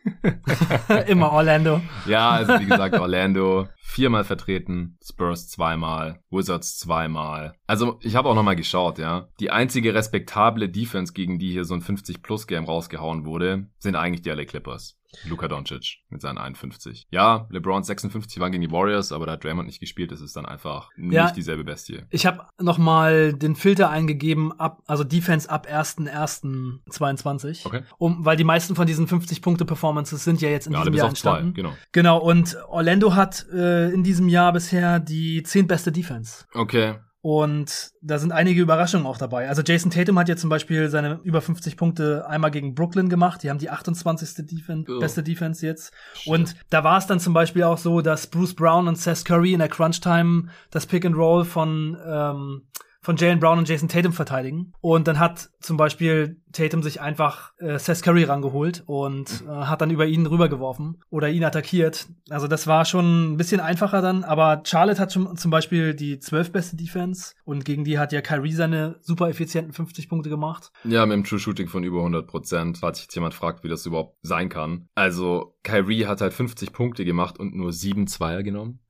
Immer Orlando. Ja, also wie gesagt, Orlando viermal vertreten, Spurs zweimal, Wizards zweimal. Also ich habe auch nochmal geschaut, ja. Die einzige respektable Defense, gegen die hier so ein 50-Plus-Game rausgehauen wurde, sind eigentlich die LA Clippers. Luka Doncic mit seinen 51. Ja, LeBron 56 waren gegen die Warriors, aber da hat Draymond nicht gespielt. Das ist dann einfach nicht ja, dieselbe Bestie. Ich habe noch mal den Filter eingegeben, ab, also Defense ab 1.1.22. Okay. Um, weil die meisten von diesen 50-Punkte-Performances sind ja jetzt in ja, diesem Jahr entstanden. Zwei, genau. Genau, und Orlando hat äh, in diesem Jahr bisher die zehntbeste Defense. Okay. Und da sind einige Überraschungen auch dabei. Also Jason Tatum hat jetzt zum Beispiel seine über 50 Punkte einmal gegen Brooklyn gemacht. Die haben die 28. Defen oh. beste Defense jetzt. Shit. Und da war es dann zum Beispiel auch so, dass Bruce Brown und Seth Curry in der Crunch Time das Pick and Roll von ähm, von Jalen Brown und Jason Tatum verteidigen. Und dann hat zum Beispiel Tatum sich einfach äh, Seth Curry rangeholt und äh, hat dann über ihn rübergeworfen oder ihn attackiert. Also das war schon ein bisschen einfacher dann, aber Charlotte hat schon zum Beispiel die zwölfbeste Defense und gegen die hat ja Kyrie seine super effizienten 50 Punkte gemacht. Ja, mit dem True Shooting von über 100 Prozent, falls sich jetzt jemand fragt, wie das überhaupt sein kann. Also Kyrie hat halt 50 Punkte gemacht und nur sieben Zweier genommen.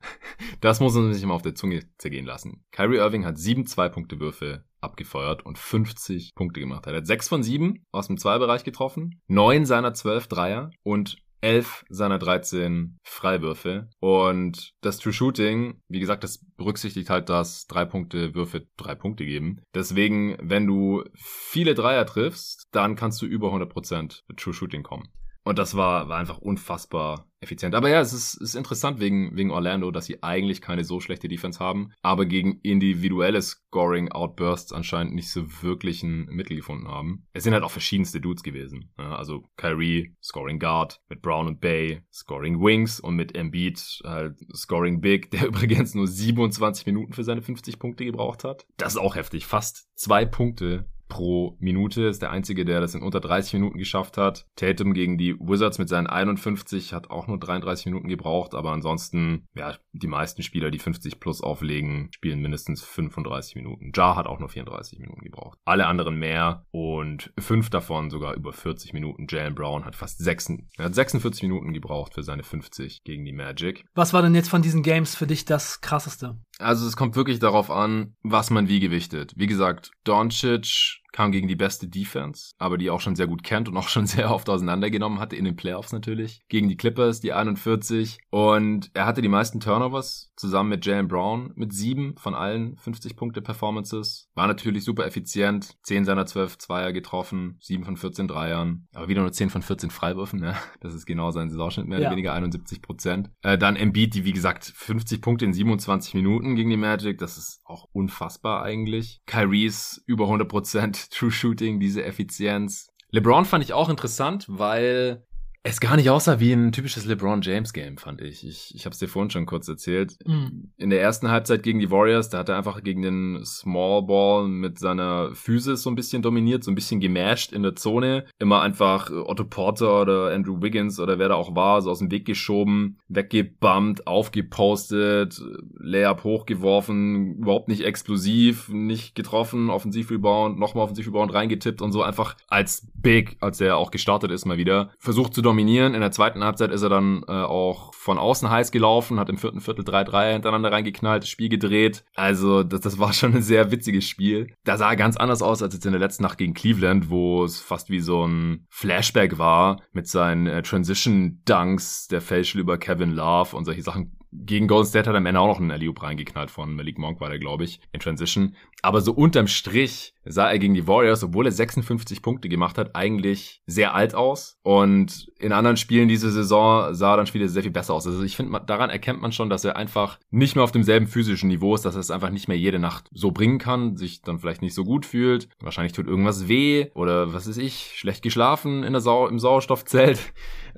Das muss man sich mal auf der Zunge zergehen lassen. Kyrie Irving hat sieben Zwei-Punkte-Würfe abgefeuert und 50 Punkte gemacht. Er hat sechs von sieben aus dem Zweibereich getroffen, neun seiner zwölf Dreier und elf seiner 13 Freiwürfe. Und das True Shooting, wie gesagt, das berücksichtigt halt, dass drei Punkte Würfe drei Punkte geben. Deswegen, wenn du viele Dreier triffst, dann kannst du über 100% True Shooting kommen. Und das war, war einfach unfassbar effizient. Aber ja, es ist, ist interessant wegen, wegen Orlando, dass sie eigentlich keine so schlechte Defense haben, aber gegen individuelle Scoring-Outbursts anscheinend nicht so wirklich ein Mittel gefunden haben. Es sind halt auch verschiedenste Dudes gewesen. Ja, also Kyrie, Scoring Guard, mit Brown und Bay, Scoring Wings und mit Embiid halt Scoring Big, der übrigens nur 27 Minuten für seine 50 Punkte gebraucht hat. Das ist auch heftig. Fast zwei Punkte pro Minute. Ist der einzige, der das in unter 30 Minuten geschafft hat. Tatum gegen die Wizards mit seinen 51 hat auch nur 33 Minuten gebraucht, aber ansonsten, ja, die meisten Spieler, die 50 plus auflegen, spielen mindestens 35 Minuten. Jar hat auch nur 34 Minuten gebraucht. Alle anderen mehr und fünf davon sogar über 40 Minuten. Jalen Brown hat fast 6, er hat 46 Minuten gebraucht für seine 50 gegen die Magic. Was war denn jetzt von diesen Games für dich das krasseste? Also es kommt wirklich darauf an, was man wie gewichtet. Wie gesagt, Doncic kam gegen die beste Defense, aber die auch schon sehr gut kennt und auch schon sehr oft auseinandergenommen hatte in den Playoffs natürlich. Gegen die Clippers, die 41. Und er hatte die meisten Turnovers zusammen mit Jalen Brown mit sieben von allen 50 Punkte Performances. War natürlich super effizient. 10 seiner 12 Zweier getroffen, 7 von 14 Dreiern, aber wieder nur 10 von 14 Freiwürfen. Ja. Das ist genau sein Saisonschnitt, mehr ja. oder weniger 71 Prozent. Äh, dann Embiid, die wie gesagt 50 Punkte in 27 Minuten gegen die Magic. Das ist auch unfassbar eigentlich. Kyries über 100 Prozent True Shooting, diese Effizienz. LeBron fand ich auch interessant, weil es gar nicht aussah wie ein typisches LeBron James Game, fand ich. Ich, ich habe es dir vorhin schon kurz erzählt. Mhm. In der ersten Halbzeit gegen die Warriors, da hat er einfach gegen den Small Ball mit seiner Physis so ein bisschen dominiert, so ein bisschen gemasht in der Zone. Immer einfach Otto Porter oder Andrew Wiggins oder wer da auch war, so aus dem Weg geschoben, weggebumpt, aufgepostet, Layup hochgeworfen, überhaupt nicht explosiv, nicht getroffen, Offensivrebound, nochmal Offensivrebound reingetippt und so einfach als Big, als er auch gestartet ist mal wieder, versucht zu dominieren. In der zweiten Halbzeit ist er dann äh, auch von außen heiß gelaufen, hat im vierten Viertel 3-3 hintereinander reingeknallt, das Spiel gedreht. Also das, das war schon ein sehr witziges Spiel. Da sah er ganz anders aus als jetzt in der letzten Nacht gegen Cleveland, wo es fast wie so ein Flashback war mit seinen äh, Transition-Dunks, der Facial über Kevin Love und solche Sachen gegen Golden State hat er am Ende auch noch einen alley reingeknallt von Malik Monk, war der, glaube ich, in Transition. Aber so unterm Strich sah er gegen die Warriors, obwohl er 56 Punkte gemacht hat, eigentlich sehr alt aus. Und in anderen Spielen diese Saison sah er dann wieder sehr viel besser aus. Also ich finde, daran erkennt man schon, dass er einfach nicht mehr auf demselben physischen Niveau ist, dass er es einfach nicht mehr jede Nacht so bringen kann, sich dann vielleicht nicht so gut fühlt. Wahrscheinlich tut irgendwas weh oder was ist ich, schlecht geschlafen in der Sau im Sauerstoffzelt.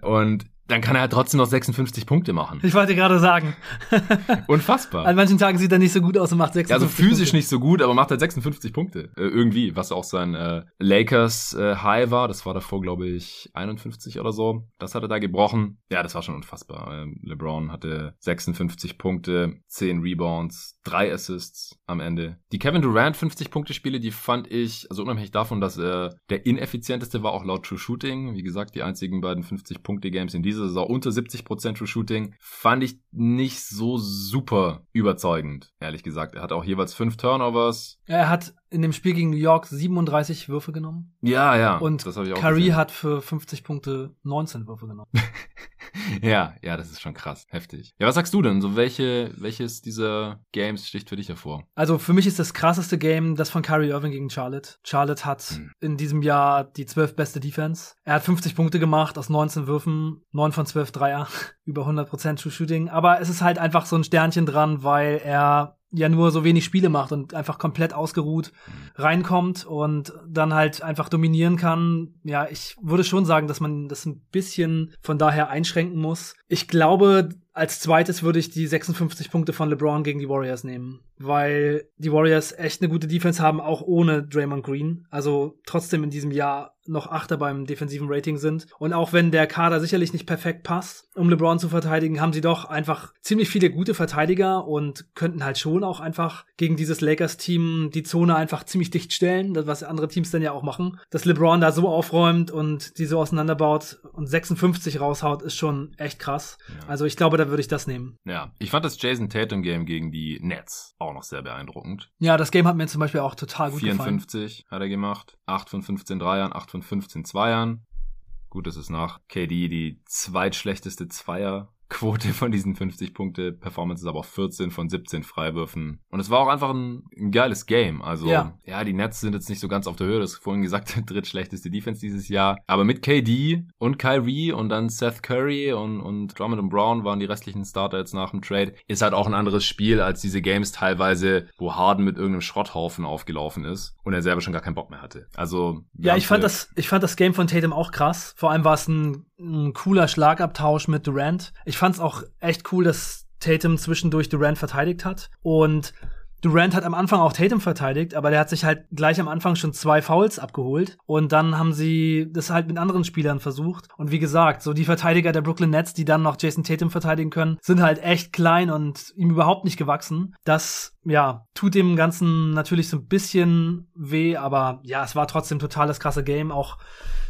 Und dann kann er halt trotzdem noch 56 Punkte machen. Ich wollte gerade sagen. Unfassbar. An manchen Tagen sieht er nicht so gut aus und macht 56 Also physisch Punkte. nicht so gut, aber macht halt 56 Punkte. Äh, irgendwie, was auch sein äh, Lakers äh, High war. Das war davor, glaube ich, 51 oder so. Das hat er da gebrochen. Ja, das war schon unfassbar. Ähm, LeBron hatte 56 Punkte, 10 Rebounds, 3 Assists am Ende. Die Kevin Durant 50-Punkte-Spiele, die fand ich, also unabhängig davon, dass er der ineffizienteste war, auch laut True Shooting. Wie gesagt, die einzigen beiden 50-Punkte-Games in dieser Saison unter 70% True Shooting, fand ich nicht so super überzeugend, ehrlich gesagt. Er hat auch jeweils fünf Turnovers. Er hat in dem Spiel gegen New York 37 Würfe genommen. Ja, ja. Und das Curry hat für 50 Punkte 19 Würfe genommen. ja, ja, das ist schon krass. Heftig. Ja, was sagst du denn? So welche, welches dieser Games sticht für dich hervor? Also für mich ist das krasseste Game das von Kyrie Irving gegen Charlotte. Charlotte hat Hm. in diesem Jahr die 12 beste Defense. Er hat 50 Punkte gemacht aus 19 Würfen, 9 von 12 Dreier, über 100% True Shooting. Aber es ist halt einfach so ein Sternchen dran, weil er ja nur so wenig Spiele macht und einfach komplett ausgeruht reinkommt und dann halt einfach dominieren kann. Ja, ich würde schon sagen, dass man das ein bisschen von daher einschränken muss. Ich glaube, als zweites würde ich die 56 Punkte von LeBron gegen die Warriors nehmen, weil die Warriors echt eine gute Defense haben, auch ohne Draymond Green. Also trotzdem in diesem Jahr noch Achter beim defensiven Rating sind. Und auch wenn der Kader sicherlich nicht perfekt passt, um LeBron zu verteidigen, haben sie doch einfach ziemlich viele gute Verteidiger und könnten halt schon auch einfach gegen dieses Lakers-Team die Zone einfach ziemlich dicht stellen, was andere Teams dann ja auch machen. Dass LeBron da so aufräumt und die so auseinanderbaut und 56 raushaut, ist schon echt krass. Ja. Also ich glaube, da würde ich das nehmen. Ja, ich fand das Jason Tatum Game gegen die Nets auch noch sehr beeindruckend. Ja, das Game hat mir zum Beispiel auch total gut gefallen. 54 hat er gemacht, 8 von 15 Dreiern, 8 von 15 Zweiern. Gut, das ist nach KD die zweitschlechteste Zweierquote von diesen 50 Punkte Performances, aber auch 14 von 17 Freiwürfen. Und es war auch einfach ein, ein geiles Game. Also, ja. Ja. die Nets sind jetzt nicht so ganz auf der Höhe, das ist vorhin gesagt, drittschlechteste Defense dieses Jahr. Aber mit KD und Kyrie und dann Seth Curry und, und Drummond und Brown waren die restlichen Starter jetzt nach dem Trade, ist halt auch ein anderes Spiel als diese Games teilweise, wo Harden mit irgendeinem Schrotthaufen aufgelaufen ist und er selber schon gar keinen Bock mehr hatte. Also, Ja, ich fand das, ich fand das Game von Tatum auch krass. Vor allem war es ein, ein cooler Schlagabtausch mit Durant. Ich fand es auch echt cool, dass Tatum zwischendurch Durant verteidigt hat. Und Durant hat am Anfang auch Tatum verteidigt, aber der hat sich halt gleich am Anfang schon zwei Fouls abgeholt. Und dann haben sie das halt mit anderen Spielern versucht. Und wie gesagt, so die Verteidiger der Brooklyn Nets, die dann noch Jason Tatum verteidigen können, sind halt echt klein und ihm überhaupt nicht gewachsen. Das, ja, tut dem Ganzen natürlich so ein bisschen weh, aber ja, es war trotzdem total das krasse Game. Auch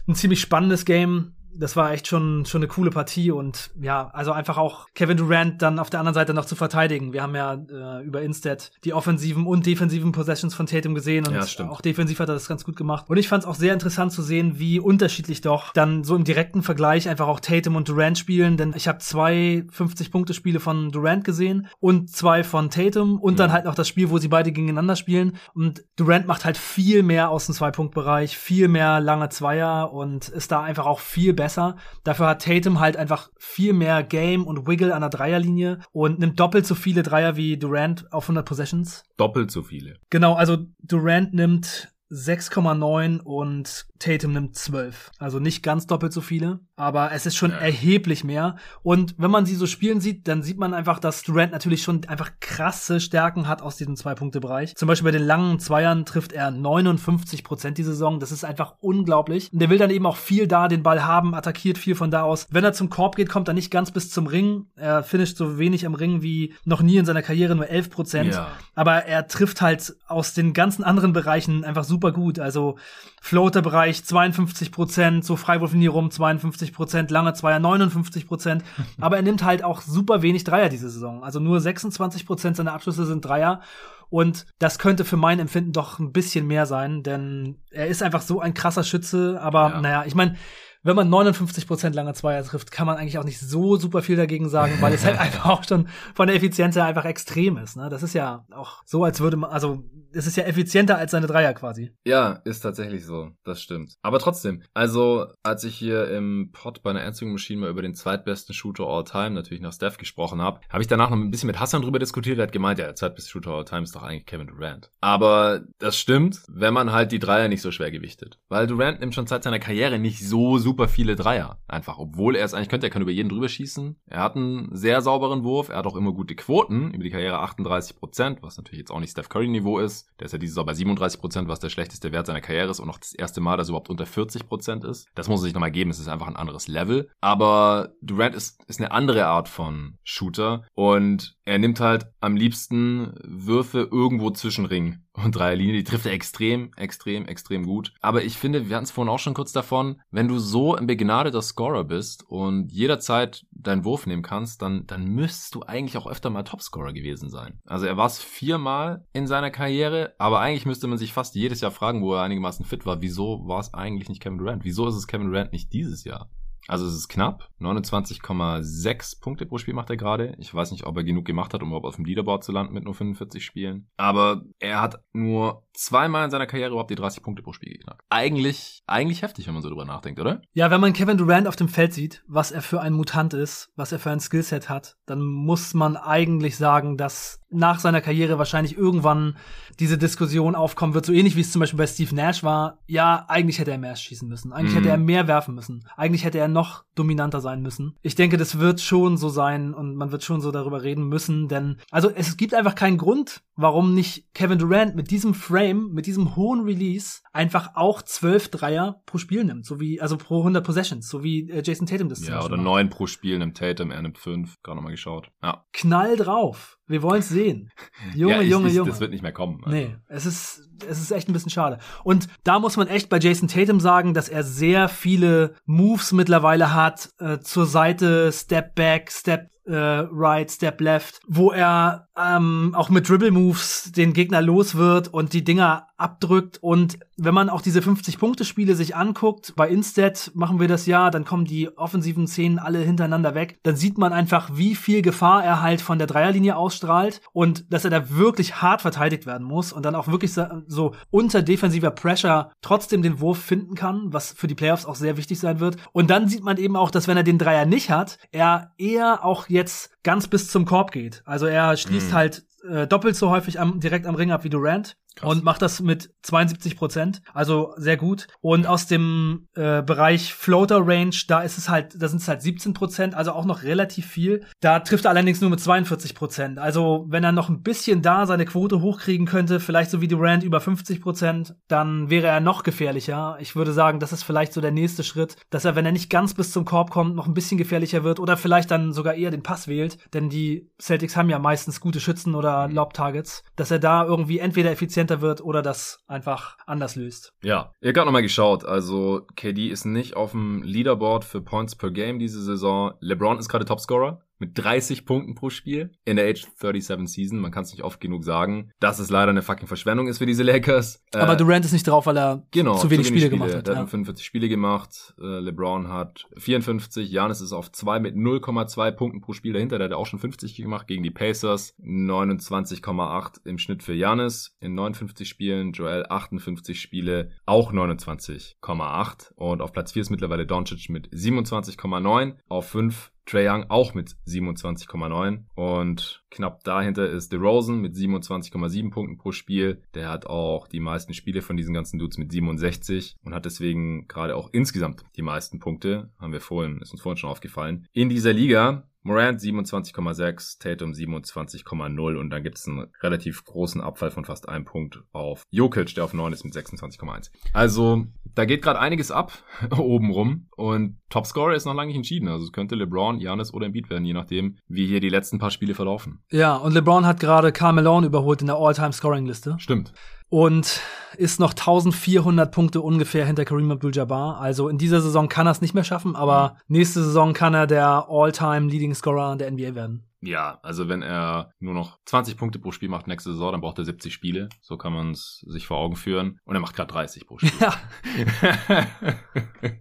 ein ziemlich spannendes Game. Das war echt schon, schon eine coole Partie und ja, also einfach auch Kevin Durant dann auf der anderen Seite noch zu verteidigen. Wir haben ja äh, über Instat die offensiven und defensiven Possessions von Tatum gesehen und Ja, auch defensiv hat er das ganz gut gemacht. Und ich fand es auch sehr interessant zu sehen, wie unterschiedlich doch dann so im direkten Vergleich einfach auch Tatum und Durant spielen, denn ich habe zwei 50-Punkte-Spiele von Durant gesehen und zwei von Tatum und dann Mhm. halt noch das Spiel, wo sie beide gegeneinander spielen. Und Durant macht halt viel mehr aus dem Zwei-Punkt-Bereich, viel mehr lange Zweier und ist da einfach auch viel besser. Dafür hat Tatum halt einfach viel mehr Game und Wiggle an der Dreierlinie und nimmt doppelt so viele Dreier wie Durant auf 100 Possessions. doppelt so viele. Genau, also Durant nimmt 6,9 und Tatum nimmt 12. Also nicht ganz doppelt so viele, aber es ist schon ja. erheblich mehr. Und wenn man sie so spielen sieht, dann sieht man einfach, dass Durant natürlich schon einfach krasse Stärken hat aus diesem Zwei-Punkte-Bereich. Zum Beispiel bei den langen Zweiern trifft er 59 Prozent die Saison. Das ist einfach unglaublich. Und der will dann eben auch viel da den Ball haben, attackiert viel von da aus. Wenn er zum Korb geht, kommt er nicht ganz bis zum Ring. Er finisht so wenig am Ring wie noch nie in seiner Karriere, nur 11 Prozent. Ja. Aber er trifft halt aus den ganzen anderen Bereichen einfach super gut. Also Floater-Bereich 52 Prozent, so Freiwurflinie rum 52 Prozent, lange Zweier 59 Prozent. Aber er nimmt halt auch super wenig Dreier diese Saison. Also nur 26 Prozent seiner Abschlüsse sind Dreier. Und das könnte für mein Empfinden doch ein bisschen mehr sein, denn er ist einfach so ein krasser Schütze. Aber ja. naja, ich meine, wenn man 59% lange Zweier trifft, kann man eigentlich auch nicht so super viel dagegen sagen, weil es halt einfach auch schon von der Effizienz her einfach extrem ist. Ne? Das ist ja auch so, als würde man, also es ist ja effizienter als seine Dreier quasi. Ja, ist tatsächlich so. Das stimmt. Aber trotzdem, also als ich hier im Pod bei einer Answering Machine mal über den zweitbesten Shooter all time, natürlich nach Steph gesprochen habe, habe ich danach noch ein bisschen mit Hassan drüber diskutiert. Er hat gemeint, ja, der zweitbeste Shooter all time ist doch eigentlich Kevin Durant. Aber das stimmt, wenn man halt die Dreier nicht so schwer gewichtet. Weil Durant nimmt schon seit seiner Karriere nicht so super viele Dreier. Einfach, obwohl er es eigentlich könnte, er kann über jeden drüber schießen. Er hat einen sehr sauberen Wurf, er hat auch immer gute Quoten, über die Karriere 38 Prozent, was natürlich jetzt auch nicht Steph Curry Niveau ist. Der ist ja dieses Jahr bei 37 Prozent, was der schlechteste Wert seiner Karriere ist und noch das erste Mal, dass er überhaupt unter 40 Prozent ist. Das muss er sich nochmal geben, es ist einfach ein anderes Level. Aber Durant ist, ist eine andere Art von Shooter und er nimmt halt am liebsten Würfe irgendwo zwischen Ring und Dreierlinie. Die trifft er extrem, extrem, extrem gut. Aber ich finde, wir hatten es vorhin auch schon kurz davon, wenn du so ein begnadeter Scorer bist und jederzeit deinen Wurf nehmen kannst, dann, dann müsstest du eigentlich auch öfter mal Topscorer gewesen sein. Also er war es viermal in seiner Karriere, aber eigentlich müsste man sich fast jedes Jahr fragen, wo er einigermaßen fit war, wieso war es eigentlich nicht Kevin Durant? Wieso ist es Kevin Durant nicht dieses Jahr? Also es ist knapp. 29,6 Punkte pro Spiel macht er gerade. Ich weiß nicht, ob er genug gemacht hat, um überhaupt auf dem Leaderboard zu landen mit nur 45 Spielen. Aber er hat nur zweimal in seiner Karriere überhaupt die 30 Punkte pro Spiel geknackt. Eigentlich, eigentlich heftig, wenn man so drüber nachdenkt, oder? Ja, wenn man Kevin Durant auf dem Feld sieht, was er für ein Mutant ist, was er für ein Skillset hat, dann muss man eigentlich sagen, dass nach seiner Karriere wahrscheinlich irgendwann diese Diskussion aufkommen wird, so ähnlich wie es zum Beispiel bei Steve Nash war. Ja, eigentlich hätte er mehr schießen müssen. Eigentlich mhm. hätte er mehr werfen müssen. Eigentlich hätte er noch dominanter sein müssen. Ich denke, das wird schon so sein und man wird schon so darüber reden müssen, denn also es gibt einfach keinen Grund, warum nicht Kevin Durant mit diesem Frame, mit diesem hohen Release einfach auch zwölf Dreier pro Spiel nimmt, so wie also pro 100 Possessions, so wie äh, Jason Tatum das Ja, oder neun pro Spiel nimmt Tatum, er nimmt fünf. Gerade nochmal geschaut. Ja. Knall drauf. Wir wollen es sehen. Junge, ja, ich, Junge, ich, Junge. Das wird nicht mehr kommen. Also. Nee, es ist, es ist echt ein bisschen schade. Und da muss man echt bei Jason Tatum sagen, dass er sehr viele Moves mittlerweile hat, äh, zur Seite, Step Back, Step äh, Right, Step Left, wo er ähm, auch mit Dribble Moves den Gegner los wird und die Dinger abdrückt. Und wenn man auch diese 50-Punkte-Spiele sich anguckt, bei Instead machen wir das ja, dann kommen die offensiven Szenen alle hintereinander weg. Dann sieht man einfach, wie viel Gefahr er halt von der Dreierlinie ausstrahlt und dass er da wirklich hart verteidigt werden muss und dann auch wirklich so unter defensiver Pressure trotzdem den Wurf finden kann, was für die Playoffs auch sehr wichtig sein wird. Und dann sieht man eben auch, dass wenn er den Dreier nicht hat, er eher auch jetzt ganz bis zum Korb geht. Also er schließt mhm. halt äh, doppelt so häufig am, direkt am Ring ab wie Durant. Krass. und macht das mit 72 Prozent, also sehr gut. Und aus dem äh, Bereich Floater Range, da ist es halt, da sind es halt 17 Prozent, also auch noch relativ viel. Da trifft er allerdings nur mit 42 Prozent. Also wenn er noch ein bisschen da seine Quote hochkriegen könnte, vielleicht so wie Durant über 50 Prozent, dann wäre er noch gefährlicher. Ich würde sagen, das ist vielleicht so der nächste Schritt, dass er, wenn er nicht ganz bis zum Korb kommt, noch ein bisschen gefährlicher wird oder vielleicht dann sogar eher den Pass wählt, denn die Celtics haben ja meistens gute Schützen oder Lob-Targets, dass er da irgendwie entweder effizient effizienter wird oder das einfach anders löst. Ja, ihr habt gerade nochmal geschaut. Also KD ist nicht auf dem Leaderboard für Points per Game diese Saison. LeBron ist gerade Topscorer mit 30 Punkten pro Spiel in der Age 37 Season. Man kann es nicht oft genug sagen, dass es leider eine fucking Verschwendung ist für diese Lakers. Aber äh, Durant ist nicht drauf, weil er genau, zu wenig, zu wenig Spiele, Spiele, gemacht hat. Er ja. hat 45 Spiele gemacht. Äh, LeBron hat 54. Janis ist auf 2 mit 0,2 Punkten pro Spiel dahinter. Der hat auch schon 50 gemacht gegen die Pacers. 29,8 im Schnitt für Janis in 59 Spielen. Joel 58 Spiele, auch 29,8. Und auf Platz 4 ist mittlerweile Doncic mit 27,9. Auf 5 Trey Young auch mit 27,9 und knapp dahinter ist DeRozan mit 27,7 Punkten pro Spiel. Der hat auch die meisten Spiele von diesen ganzen Dudes mit 67 und hat deswegen gerade auch insgesamt die meisten Punkte, haben wir vorhin, ist uns vorhin schon aufgefallen, in dieser Liga. Morant 27,6, Tatum 27,0 und dann gibt es einen relativ großen Abfall von fast einem Punkt auf Jokic, der auf 9 ist mit 26,1. Also da geht gerade einiges ab oben rum und Topscorer ist noch lange nicht entschieden. Also es könnte LeBron, Janis oder Embiid werden, je nachdem, wie hier die letzten paar Spiele verlaufen. Ja, und LeBron hat gerade Carmelo überholt in der All-Time-Scoring-Liste. Stimmt und ist noch 1400 Punkte ungefähr hinter Kareem Abdul-Jabbar. Also in dieser Saison kann er es nicht mehr schaffen, aber mhm. nächste Saison kann er der All-Time Leading Scorer der NBA werden. Ja, also wenn er nur noch 20 Punkte pro Spiel macht nächste Saison, dann braucht er 70 Spiele. So kann man es sich vor Augen führen. Und er macht gerade 30 pro Spiel. Ja.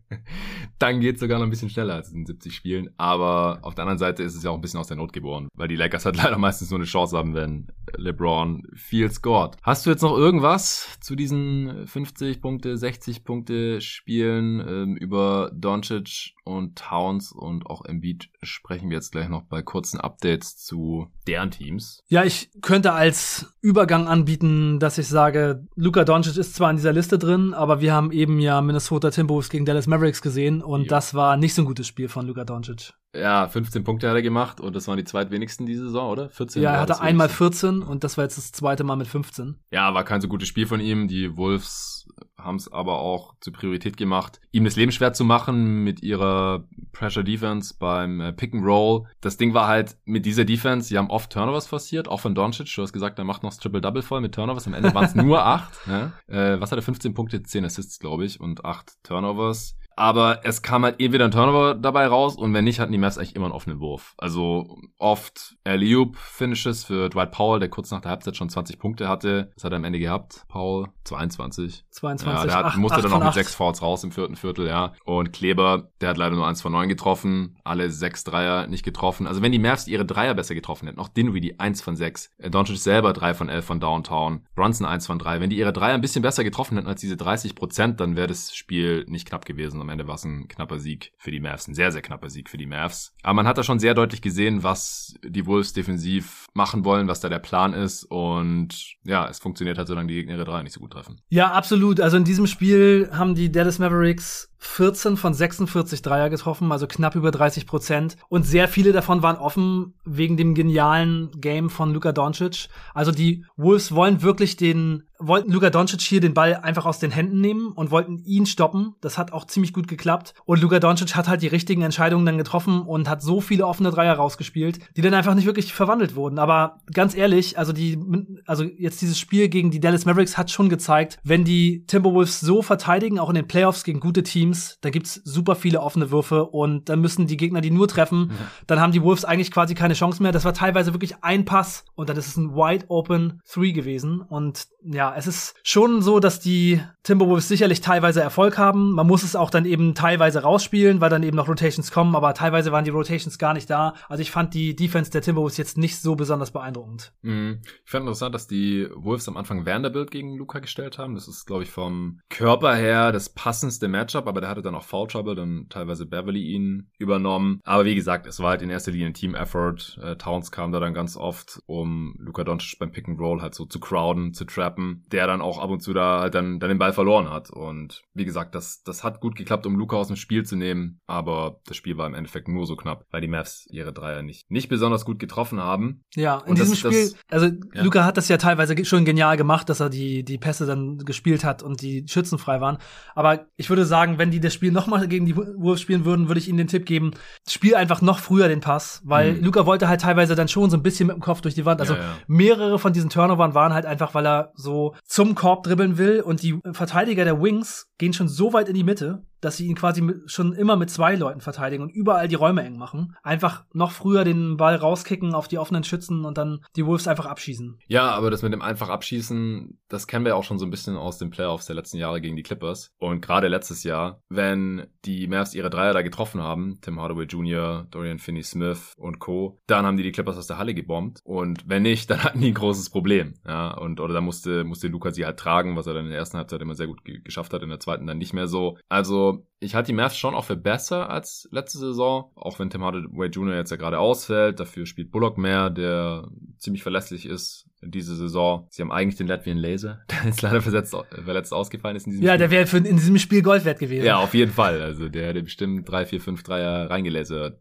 dann geht es sogar noch ein bisschen schneller als in 70 Spielen. Aber auf der anderen Seite ist es ja auch ein bisschen aus der Not geboren, weil die Lakers halt leider meistens nur eine Chance haben, wenn LeBron viel scored. Hast du jetzt noch irgendwas zu diesen 50 Punkte, 60 Punkte Spielen ähm, über Doncic und Towns und auch Embiid sprechen wir jetzt gleich noch bei kurzen Updates zu deren Teams. Ja, ich könnte als Übergang anbieten, dass ich sage, Luka Doncic ist zwar in dieser Liste drin, aber wir haben eben ja Minnesota Timberwolves gegen Dallas Mavericks gesehen und ja. das war nicht so ein gutes Spiel von Luka Doncic. Ja, 15 Punkte hat er gemacht und das waren die zweitwenigsten diese Saison, oder? 14? Ja, er hatte einmal 14 und das war jetzt das zweite Mal mit 15. Ja, war kein so gutes Spiel von ihm. Die Wolves haben es aber auch zur Priorität gemacht, ihm das Leben schwer zu machen mit ihrer Pressure Defense beim äh, Pick and Roll. Das Ding war halt mit dieser Defense, sie haben oft Turnovers forciert, auch von Doncic. Du hast gesagt, er macht noch das Triple-Double voll mit Turnovers. Am Ende waren es nur acht. Ne? Äh, was hat er? 15 Punkte, 10 Assists, glaube ich, und acht Turnovers. Aber es kam halt entweder ein Turnover dabei raus und wenn nicht, hatten die Mavs eigentlich immer einen offenen Wurf. Also oft alley Finishes für Dwight Powell, der kurz nach der Halbzeit schon 20 Punkte hatte. Das hat er am Ende gehabt. Powell 22. 22. Ja, der hat, 8, musste 8 dann noch mit 6 Fouls raus im vierten Viertel, ja. Und Kleber, der hat leider nur 1 von 9 getroffen. Alle 6 Dreier nicht getroffen. Also wenn die Mavs ihre Dreier besser getroffen hätten, auch Dinwiddie 1 von 6, äh, Doncic selber 3 von 11 von Downtown, Brunson 1 von 3. Wenn die ihre Dreier ein bisschen besser getroffen hätten als diese 30 Prozent, dann wäre das Spiel nicht knapp gewesen. Am Ende war es ein knapper Sieg für die Mavs, ein sehr, sehr knapper Sieg für die Mavs. Aber man hat da schon sehr deutlich gesehen, was die Wolves defensiv machen wollen, was da der Plan ist und ja, es funktioniert halt, solange die Gegner ihre Dreier nicht so gut treffen. Ja, absolut. Also in diesem Spiel haben die Dallas Mavericks 14 von 46 Dreier getroffen, also knapp über 30 Prozent. Und sehr viele davon waren offen wegen dem genialen Game von Luka Doncic. Also die Wolves wollen wirklich den, wollten Luka Doncic hier den Ball einfach aus den Händen nehmen und wollten ihn stoppen. Das hat auch ziemlich gut geklappt. Und Luka Doncic hat halt die richtigen Entscheidungen dann getroffen und hat so viele offene Dreier rausgespielt, die dann einfach nicht wirklich verwandelt wurden. Aber ganz ehrlich, also die, also jetzt dieses Spiel gegen die Dallas Mavericks hat schon gezeigt, wenn die Timberwolves so verteidigen, auch in den Playoffs gegen gute Teams, Teams, da gibt's super viele offene Würfe und dann müssen die Gegner die nur treffen. Ja. Dann haben die Wolves eigentlich quasi keine Chance mehr. Das war teilweise wirklich ein Pass und dann ist es ein wide open Three gewesen. Und ja, es ist schon so, dass die Timberwolves sicherlich teilweise Erfolg haben. Man muss es auch dann eben teilweise rausspielen, weil dann eben noch Rotations kommen, aber teilweise waren die Rotations gar nicht da. Also ich fand die Defense der Timberwolves jetzt nicht so besonders beeindruckend. Mhm. Ich fand interessant, dass die Wolves am Anfang Vanderbilt gegen Luca gestellt haben. Das ist, glaube ich, vom Körper her das passendste Matchup, aber der hatte dann auch Foul Trouble, dann teilweise Beverly ihn übernommen. Aber wie gesagt, es war halt in erster Linie ein Team-Effort. Äh, Towns kam da dann ganz oft, um Luca Doncic beim Pick and Roll halt so zu crowden, zu trappen, der dann auch ab und zu da halt dann, dann den Ball verloren hat. Und wie gesagt, das, das hat gut geklappt, um Luca aus dem Spiel zu nehmen, aber das Spiel war im Endeffekt nur so knapp, weil die Mavs ihre Dreier nicht, nicht besonders gut getroffen haben. Ja, in und diesem das, Spiel, das, also ja. Luca hat das ja teilweise schon genial gemacht, dass er die, die Pässe dann gespielt hat und die Schützen frei waren. Aber ich würde sagen, wenn die das Spiel nochmal gegen die Wolves spielen würden, würde ich ihnen den Tipp geben, spiel einfach noch früher den Pass, weil mhm. Luca wollte halt teilweise dann schon so ein bisschen mit dem Kopf durch die Wand. Also ja, ja. mehrere von diesen Turnovern waren halt einfach, weil er so zum Korb dribbeln will und die Verteidiger der Wings gehen schon so weit in die Mitte, dass sie ihn quasi schon immer mit zwei Leuten verteidigen und überall die Räume eng machen. Einfach noch früher den Ball rauskicken auf die offenen Schützen und dann die Wolves einfach abschießen. Ja, aber das mit dem einfach abschießen, das kennen wir auch schon so ein bisschen aus den Playoffs der letzten Jahre gegen die Clippers. Und gerade letztes Jahr, wenn die Mavs ihre Dreier da getroffen haben, Tim Hardaway Jr., Dorian Finney-Smith und Co., dann haben die die Clippers aus der Halle gebombt. Und wenn nicht, dann hatten die ein großes Problem. Ja, und oder da musste, musste Luca sie halt tragen, was er dann in der ersten Halbzeit immer sehr gut geschafft hat, in der zweiten dann nicht mehr so. Also Also ich halte die Mavs schon auch für besser als letzte Saison, auch wenn Tim Hardaway Jr. jetzt ja gerade ausfällt. Dafür spielt Bullock mehr, der ziemlich verlässlich ist diese Saison. Sie haben eigentlich den Latvian Laser, der jetzt leider versetzt, verletzt ausgefallen ist in diesem Ja, Spiel. der wäre in diesem Spiel Gold wert gewesen. Ja, auf jeden Fall. Also der hätte bestimmt drei, vier, fünf Dreier reingelasert.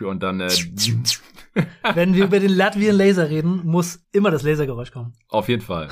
Und dann äh, Wenn wir über den Latvian Laser reden, muss immer das Lasergeräusch kommen. auf jeden Fall.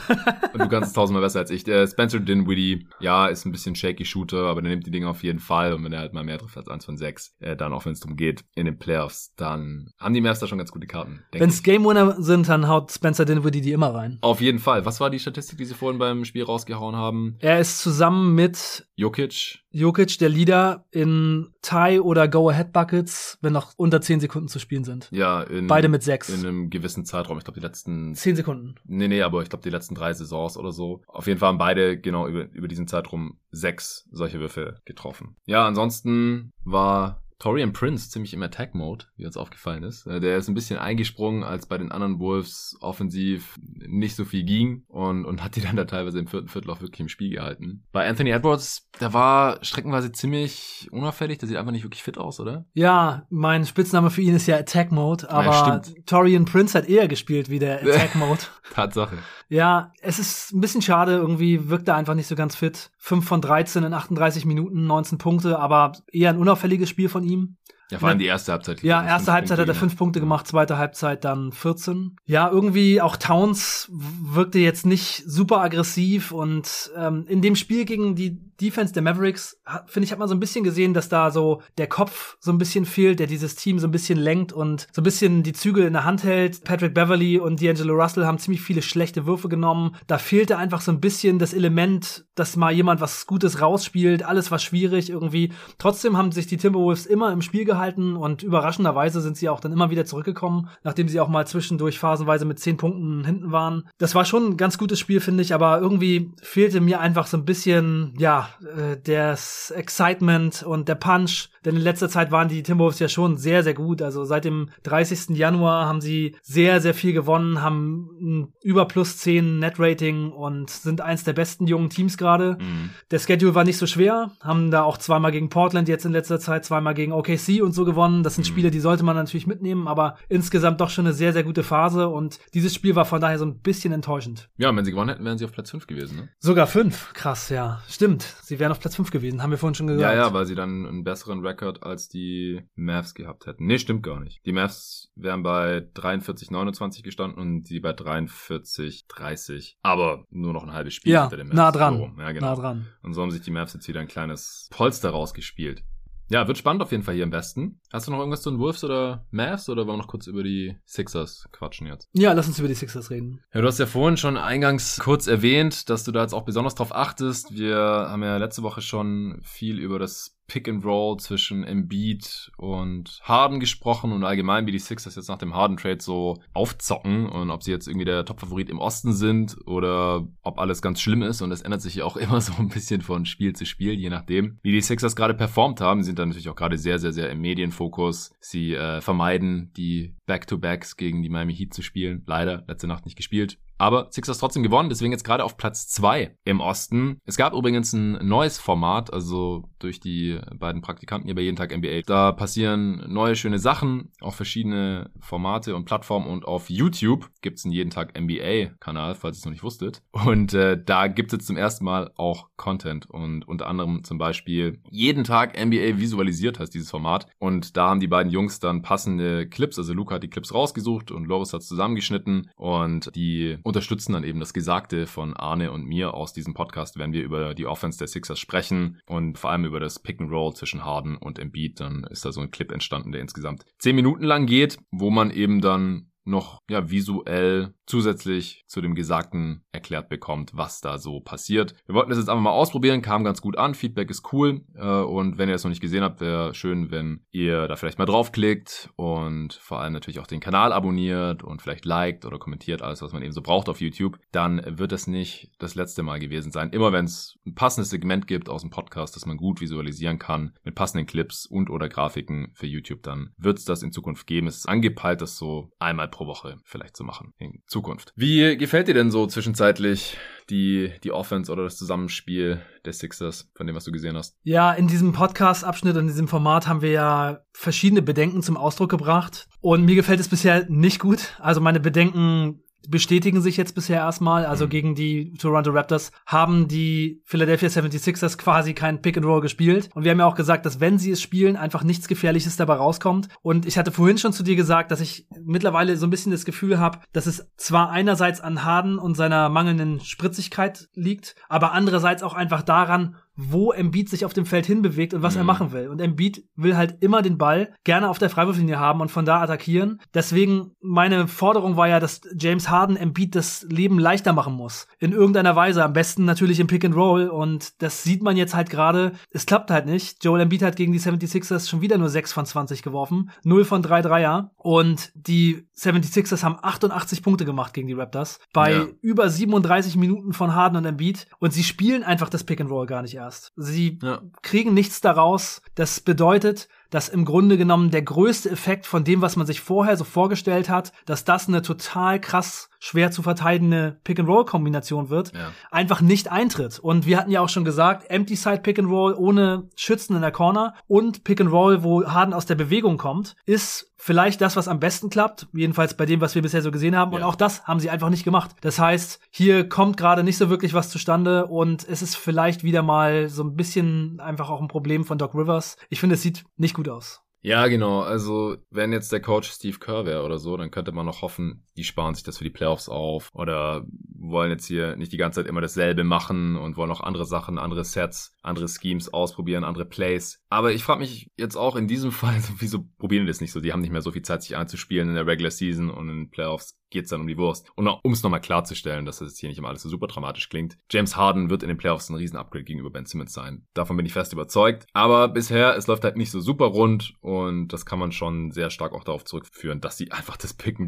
Und du kannst es tausendmal besser als ich. Der Spencer Dinwiddie, ja, ist ein bisschen shaky Shooter, aber der nimmt die Dinge auf jeden Fall. Und wenn er halt mal mehr trifft als eins von sechs, äh, dann auch wenn es darum geht in den Playoffs, dann haben die Mavs da schon ganz gute Karten. Wenn es Game Winner sind, dann haut Spencer Dinwiddie die immer rein. Auf jeden Fall. Was war die Statistik, die sie vorhin beim Spiel rausgehauen haben? Er ist zusammen mit Jokic, Jokic der Leader in Tie- oder Go-Ahead-Buckets, wenn noch unter 10 Sekunden zu spielen sind. ja, in, Beide mit sechs. in einem gewissen Zeitraum. Ich glaube, die letzten 10 Sekunden. Nee, nee, aber ich glaube, die letzten drei Saisons oder so. Auf jeden Fall haben beide genau über, über diesen Zeitraum sechs solche Würfe getroffen. Ja, ansonsten war Torian Prince ziemlich im Attack-Mode, wie uns aufgefallen ist. Äh, Der ist ein bisschen eingesprungen, als bei den anderen Wolves offensiv nicht so viel ging und, und hat die dann da teilweise im vierten Viertel auch wirklich im Spiel gehalten. Bei Anthony Edwards, der war streckenweise ziemlich unauffällig, der sieht einfach nicht wirklich fit aus, oder? Ja, mein Spitzname für ihn ist ja Attack Mode, aber stimmt. Torian Prince hat eher gespielt wie der Attack Mode. Tatsache. ja, es ist ein bisschen schade, irgendwie wirkt er einfach nicht so ganz fit. 5 von 13 in 38 Minuten, 19 Punkte, aber eher ein unauffälliges Spiel von ihm. ним. Ja, vor allem die erste Halbzeit. Ja, erste Halbzeit hat er Punkte fünf Punkte gemacht, zweite Halbzeit dann 14. Ja, irgendwie auch Towns wirkte jetzt nicht super aggressiv und ähm, in dem Spiel gegen die Defense der Mavericks, finde ich, hat man so ein bisschen gesehen, dass da so der Kopf so ein bisschen fehlt, der dieses Team so ein bisschen lenkt und so ein bisschen die Zügel in der Hand hält. Patrick Beverly und D'Angelo Russell haben ziemlich viele schlechte Würfe genommen. Da fehlte einfach so ein bisschen das Element, dass mal jemand was Gutes rausspielt. Alles war schwierig irgendwie. Trotzdem haben sich die Timberwolves immer im Spiel gehalten und überraschenderweise sind sie auch dann immer wieder zurückgekommen, nachdem sie auch mal zwischendurch phasenweise mit zehn Punkten hinten waren. Das war schon ein ganz gutes Spiel, finde ich, aber irgendwie fehlte mir einfach so ein bisschen, ja, äh, das Excitement und der Punch. Denn in letzter Zeit waren die Timberwolves ja schon sehr, sehr gut. Also seit dem 30. Januar haben sie sehr, sehr viel gewonnen, haben ein über plus 10 Net-Rating und sind eins der besten jungen Teams gerade. Mhm. Der Schedule war nicht so schwer, haben da auch zweimal gegen Portland jetzt in letzter Zeit, zweimal gegen OKC und so gewonnen. Das sind Mhm. Spiele, die sollte man natürlich mitnehmen, aber insgesamt doch schon eine sehr, sehr gute Phase und dieses Spiel war von daher so ein bisschen enttäuschend. Ja, wenn sie gewonnen hätten, wären sie auf Platz 5 gewesen, ne? Sogar fünf. Krass, ja. Stimmt. Sie wären auf Platz fünf gewesen, haben wir vorhin schon gesagt. Ja, ja, weil sie dann einen besseren Rekord als die Mavs gehabt hätten. Nee, stimmt gar nicht. Die Mavs wären bei 43, 29 gestanden und die bei 43, 30. Aber nur noch ein halbes Spiel Ja, hinter den Mavs. nah dran. So. Ja, genau. Nah dran. Und so haben sich die Mavs jetzt wieder ein kleines Polster rausgespielt. Ja, wird spannend auf jeden Fall hier im Westen. Hast du noch irgendwas zu den Wolves oder Mavs oder wollen wir noch kurz über die Sixers quatschen jetzt? Ja, lass uns über die Sixers reden. Ja, du hast ja vorhin schon eingangs kurz erwähnt, dass du da jetzt auch besonders drauf achtest. Wir haben ja letzte Woche schon viel über das Pick and Roll zwischen Embiid und Harden gesprochen und allgemein, wie die Sixers jetzt nach dem Harden-Trade so aufzocken und ob sie jetzt irgendwie der Top-Favorit im Osten sind oder ob alles ganz schlimm ist und das ändert sich ja auch immer so ein bisschen von Spiel zu Spiel, je nachdem, wie die Sixers gerade performt haben. Sie sind dann natürlich auch gerade sehr, sehr, sehr im Medienfokus. Sie äh, vermeiden die Back-to-Backs gegen die Miami Heat zu spielen. Leider, letzte Nacht nicht gespielt. Aber Sixers trotzdem gewonnen, deswegen jetzt gerade auf Platz zwei im Osten. Es gab übrigens ein neues Format, also durch die beiden Praktikanten hier bei Jeden Tag NBA. Da passieren neue schöne Sachen auf verschiedene Formate und Plattformen und auf YouTube gibt's einen Jeden Tag NBA-Kanal, falls ihr es noch nicht wusstet. Und äh, da gibt es zum ersten Mal auch Content und unter anderem zum Beispiel Jeden Tag NBA visualisiert heißt dieses Format. Und da haben die beiden Jungs dann passende Clips, also Luca hat die Clips rausgesucht und Loris hat zusammengeschnitten und die unterstützen dann eben das Gesagte von Arne und mir. Aus diesem Podcast, wenn wir über die Offense der Sixers sprechen und vor allem über das Pick and Roll zwischen Harden und Embiid, dann ist da so ein Clip entstanden, der insgesamt zehn Minuten lang geht, wo man eben dann noch ja visuell zusätzlich zu dem Gesagten erklärt bekommt, was da so passiert. Wir wollten das jetzt einfach mal ausprobieren, kam ganz gut an, Feedback ist cool äh, und wenn ihr das noch nicht gesehen habt, wäre schön, wenn ihr da vielleicht mal draufklickt und vor allem natürlich auch den Kanal abonniert und vielleicht liked oder kommentiert, alles was man eben so braucht auf YouTube, dann wird das nicht das letzte Mal gewesen sein. Immer wenn es ein passendes Segment gibt aus dem Podcast, das man gut visualisieren kann, mit passenden Clips und oder Grafiken für YouTube, dann wird es das in Zukunft geben. Es ist angepeilt, das so einmal pro Woche vielleicht zu machen in Zukunft. Zukunft. Wie gefällt dir denn so zwischenzeitlich die, die Offense oder das Zusammenspiel der Sixers, von dem, was du gesehen hast? Ja, in diesem Podcast-Abschnitt in diesem Format haben wir ja verschiedene Bedenken zum Ausdruck gebracht. Und mir gefällt es bisher nicht gut. Also meine Bedenken bestätigen sich jetzt bisher erstmal. Also mhm. gegen die Toronto Raptors haben die Philadelphia 76ers quasi kein Pick and Roll gespielt. Und wir haben ja auch gesagt, dass wenn sie es spielen, einfach nichts Gefährliches dabei rauskommt. Und ich hatte vorhin schon zu dir gesagt, dass ich mittlerweile so ein bisschen das Gefühl habe, dass es zwar einerseits an Harden und seiner mangelnden Spritzigkeit liegt, aber andererseits auch einfach daran, wo Embiid sich auf dem Feld hinbewegt und was mhm. er machen will. Und Embiid will halt immer den Ball gerne auf der Freiwurflinie haben und von da attackieren. Deswegen meine Forderung war ja, dass James Harden Embiid das Leben leichter machen muss. In irgendeiner Weise. Am besten natürlich im Pick and Roll. Und das sieht man jetzt halt gerade. Es klappt halt nicht. Joel Embiid hat gegen die 76ers schon wieder nur 6 von 20 geworfen. 0 von 3 Dreier. Und die 76ers haben 88 Punkte gemacht gegen die Raptors. Bei ja. über 37 Minuten von Harden und Embiid. Und sie spielen einfach das Pick and Roll gar nicht erst. Sie ja. kriegen nichts daraus. Das bedeutet, dass im Grunde genommen der größte Effekt von dem, was man sich vorher so vorgestellt hat, dass das eine total krass schwer zu verteidigende Pick-and-Roll-Kombination wird, ja. einfach nicht eintritt. Und wir hatten ja auch schon gesagt, Empty-Side Pick-and-Roll ohne Schützen in der Corner und Pick-and-Roll, wo Harden aus der Bewegung kommt, ist vielleicht das, was am besten klappt. Jedenfalls bei dem, was wir bisher so gesehen haben. Ja. Und auch das haben sie einfach nicht gemacht. Das heißt, hier kommt gerade nicht so wirklich was zustande und es ist vielleicht wieder mal so ein bisschen einfach auch ein Problem von Doc Rivers. Ich finde, es sieht nicht gut aus. Ja, genau. Also, wenn jetzt der Coach Steve Kerr wäre oder so, dann könnte man noch hoffen, die sparen sich das für die Playoffs auf oder wollen jetzt hier nicht die ganze Zeit immer dasselbe machen und wollen auch andere Sachen, andere Sets, andere Schemes ausprobieren, andere Plays. Aber ich frage mich jetzt auch in diesem Fall, wieso probieren die das nicht so? Die haben nicht mehr so viel Zeit, sich einzuspielen in der Regular Season und in den Playoffs geht's dann um die Wurst. Und um es nochmal klarzustellen, dass das hier nicht immer alles so super dramatisch klingt. James Harden wird in den Playoffs ein Riesen-Upgrade gegenüber Ben Simmons sein. Davon bin ich fest überzeugt. Aber bisher, es läuft halt nicht so super rund und das kann man schon sehr stark auch darauf zurückführen, dass sie einfach das Pick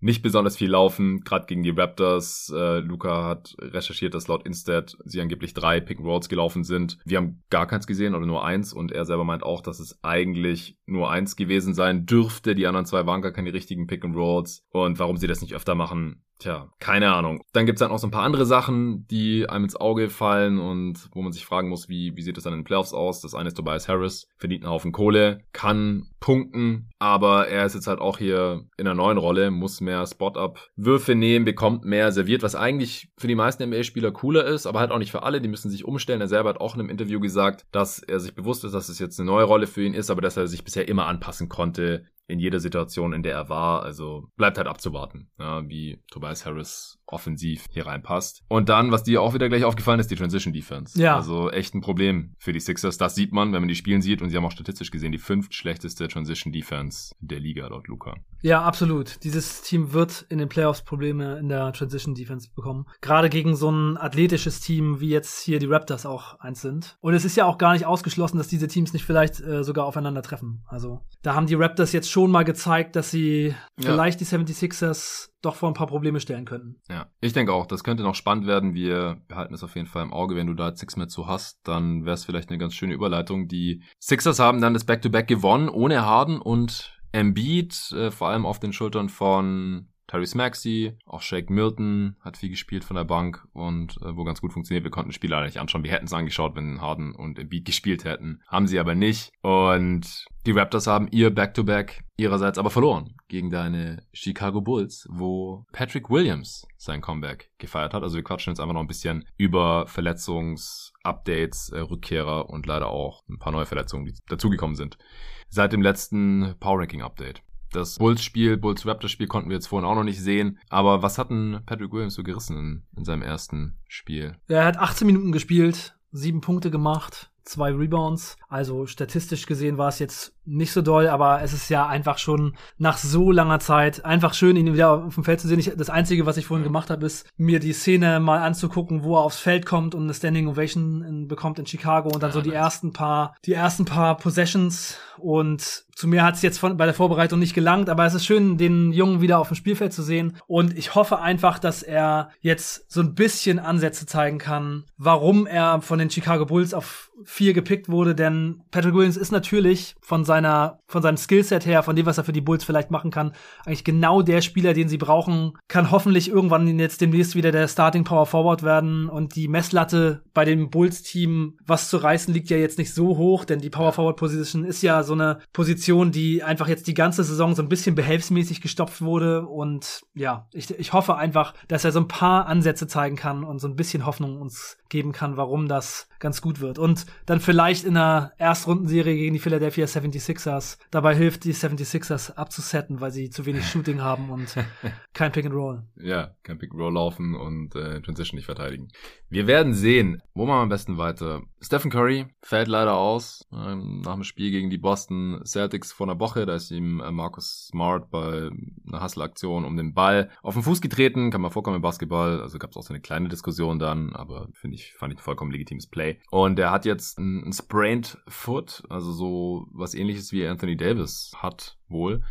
nicht besonders viel laufen. Gerade gegen die Raptors. Äh, Luca hat recherchiert, dass laut Instead sie angeblich drei Pick gelaufen sind. Wir haben gar keins gesehen oder nur eins und er selber meint auch, dass es eigentlich nur eins gewesen sein dürfte. Die anderen zwei waren gar keine richtigen Pick. Und warum sie das nicht öfter machen, Tja, keine Ahnung. Dann gibt's dann auch so ein paar andere Sachen, die einem ins Auge fallen und wo man sich fragen muss, wie, wie sieht das dann in den Playoffs aus? Das eine ist Tobias Harris, verdient einen Haufen Kohle, kann punkten, aber er ist jetzt halt auch hier in einer neuen Rolle, muss mehr Spot-Up-Würfe nehmen, bekommt mehr serviert, was eigentlich für die meisten NBA-Spieler cooler ist, aber halt auch nicht für alle, die müssen sich umstellen. Er selber hat auch in einem Interview gesagt, dass er sich bewusst ist, dass es jetzt eine neue Rolle für ihn ist, aber dass er sich bisher immer anpassen konnte in jeder Situation, in der er war. Also bleibt halt abzuwarten, ja, wie Tobias Harris offensiv hier reinpasst. Und dann, was dir auch wieder gleich aufgefallen ist, die Transition Defense. Ja. Also echt ein Problem für die Sixers. Das sieht man, wenn man die Spielen sieht. Und sie haben auch statistisch gesehen die fünft schlechteste Transition Defense der Liga, laut Luca. Ja, absolut. Dieses Team wird in den Playoffs Probleme in der Transition Defense bekommen. Gerade gegen so ein athletisches Team, wie jetzt hier die Raptors auch eins sind. Und es ist ja auch gar nicht ausgeschlossen, dass diese Teams nicht vielleicht äh, sogar aufeinandertreffen. Also da haben die Raptors jetzt schon mal gezeigt, dass sie ja. vielleicht die 76ers doch vor ein paar Probleme stellen könnten. Ja, ich denke auch, das könnte noch spannend werden. Wir behalten es auf jeden Fall im Auge. Wenn du da jetzt nichts mehr zu hast, dann wäre es vielleicht eine ganz schöne Überleitung. Die Sixers haben dann das Back-to-Back -Back gewonnen, ohne Harden und Embiid, äh, vor allem auf den Schultern von Tyrese Maxey, auch Shake Milton hat viel gespielt von der Bank und äh, wo ganz gut funktioniert. Wir konnten das Spiel leider nicht anschauen. Wir hätten es angeschaut, wenn Harden und Embiid gespielt hätten. Haben sie aber nicht. Und die Raptors haben ihr Back-to-Back -Back ihrerseits aber verloren gegen deine Chicago Bulls, wo Patrick Williams sein Comeback gefeiert hat. Also wir quatschen jetzt einfach noch ein bisschen über Verletzungsupdates, äh, Rückkehrer und leider auch ein paar neue Verletzungen, die dazugekommen sind. Seit dem letzten Power Ranking Update. Das Bulls-Spiel, Bulls-Raptors-Spiel konnten wir jetzt vorhin auch noch nicht sehen. Aber was hat denn Patrick Williams so gerissen in, in seinem ersten Spiel? Er hat 18 Minuten gespielt, sieben Punkte gemacht, zwei Rebounds. Also statistisch gesehen war es jetzt nicht so doll, aber es ist ja einfach schon nach so langer Zeit einfach schön, ihn wieder auf dem Feld zu sehen. Ich, das Einzige, was ich vorhin gemacht habe, ist mir die Szene mal anzugucken, wo er aufs Feld kommt und eine Standing Ovation in, bekommt in Chicago und dann ja, so die nice. ersten paar, die ersten paar Possessions und zu mir hat es jetzt von, bei der Vorbereitung nicht gelangt, aber es ist schön, den Jungen wieder auf dem Spielfeld zu sehen. Und ich hoffe einfach, dass er jetzt so ein bisschen Ansätze zeigen kann, warum er von den Chicago Bulls auf vier gepickt wurde. Denn Patrick Williams ist natürlich von seiner, von seinem Skillset her, von dem, was er für die Bulls vielleicht machen kann, eigentlich genau der Spieler, den sie brauchen, kann hoffentlich irgendwann jetzt demnächst wieder der Starting Power Forward werden und die Messlatte bei dem Bulls-Team, was zu reißen, liegt ja jetzt nicht so hoch, denn die Power Forward Position ist ja so eine Position, die einfach jetzt die ganze Saison so ein bisschen behelfsmäßig gestopft wurde und ja, ich, ich hoffe einfach, dass er so ein paar Ansätze zeigen kann und so ein bisschen Hoffnung uns geben kann, warum das ganz gut wird. Und dann vielleicht in einer Erstrundenserie gegen die Philadelphia 76ers dabei hilft, die 76ers abzusetten, weil sie zu wenig Shooting haben und kein Pick and Roll. Ja, kein Pick and Roll laufen und äh, Transition nicht verteidigen. Wir werden sehen, wo wir am besten weiter. Stephen Curry fällt leider aus ähm, nach dem Spiel gegen die Boston Celtics vor einer Woche. Da ist ihm äh, Marcus Smart bei einer Hustle-Aktion um den Ball auf den Fuß getreten. Kann man vorkommen im Basketball. Also gab es auch so eine kleine Diskussion dann, aber finde ich, fand ich ein vollkommen legitimes Play. Und er hat jetzt ein, ein Sprained Foot, also so was ähnliches wie Anthony Davis hat wohl.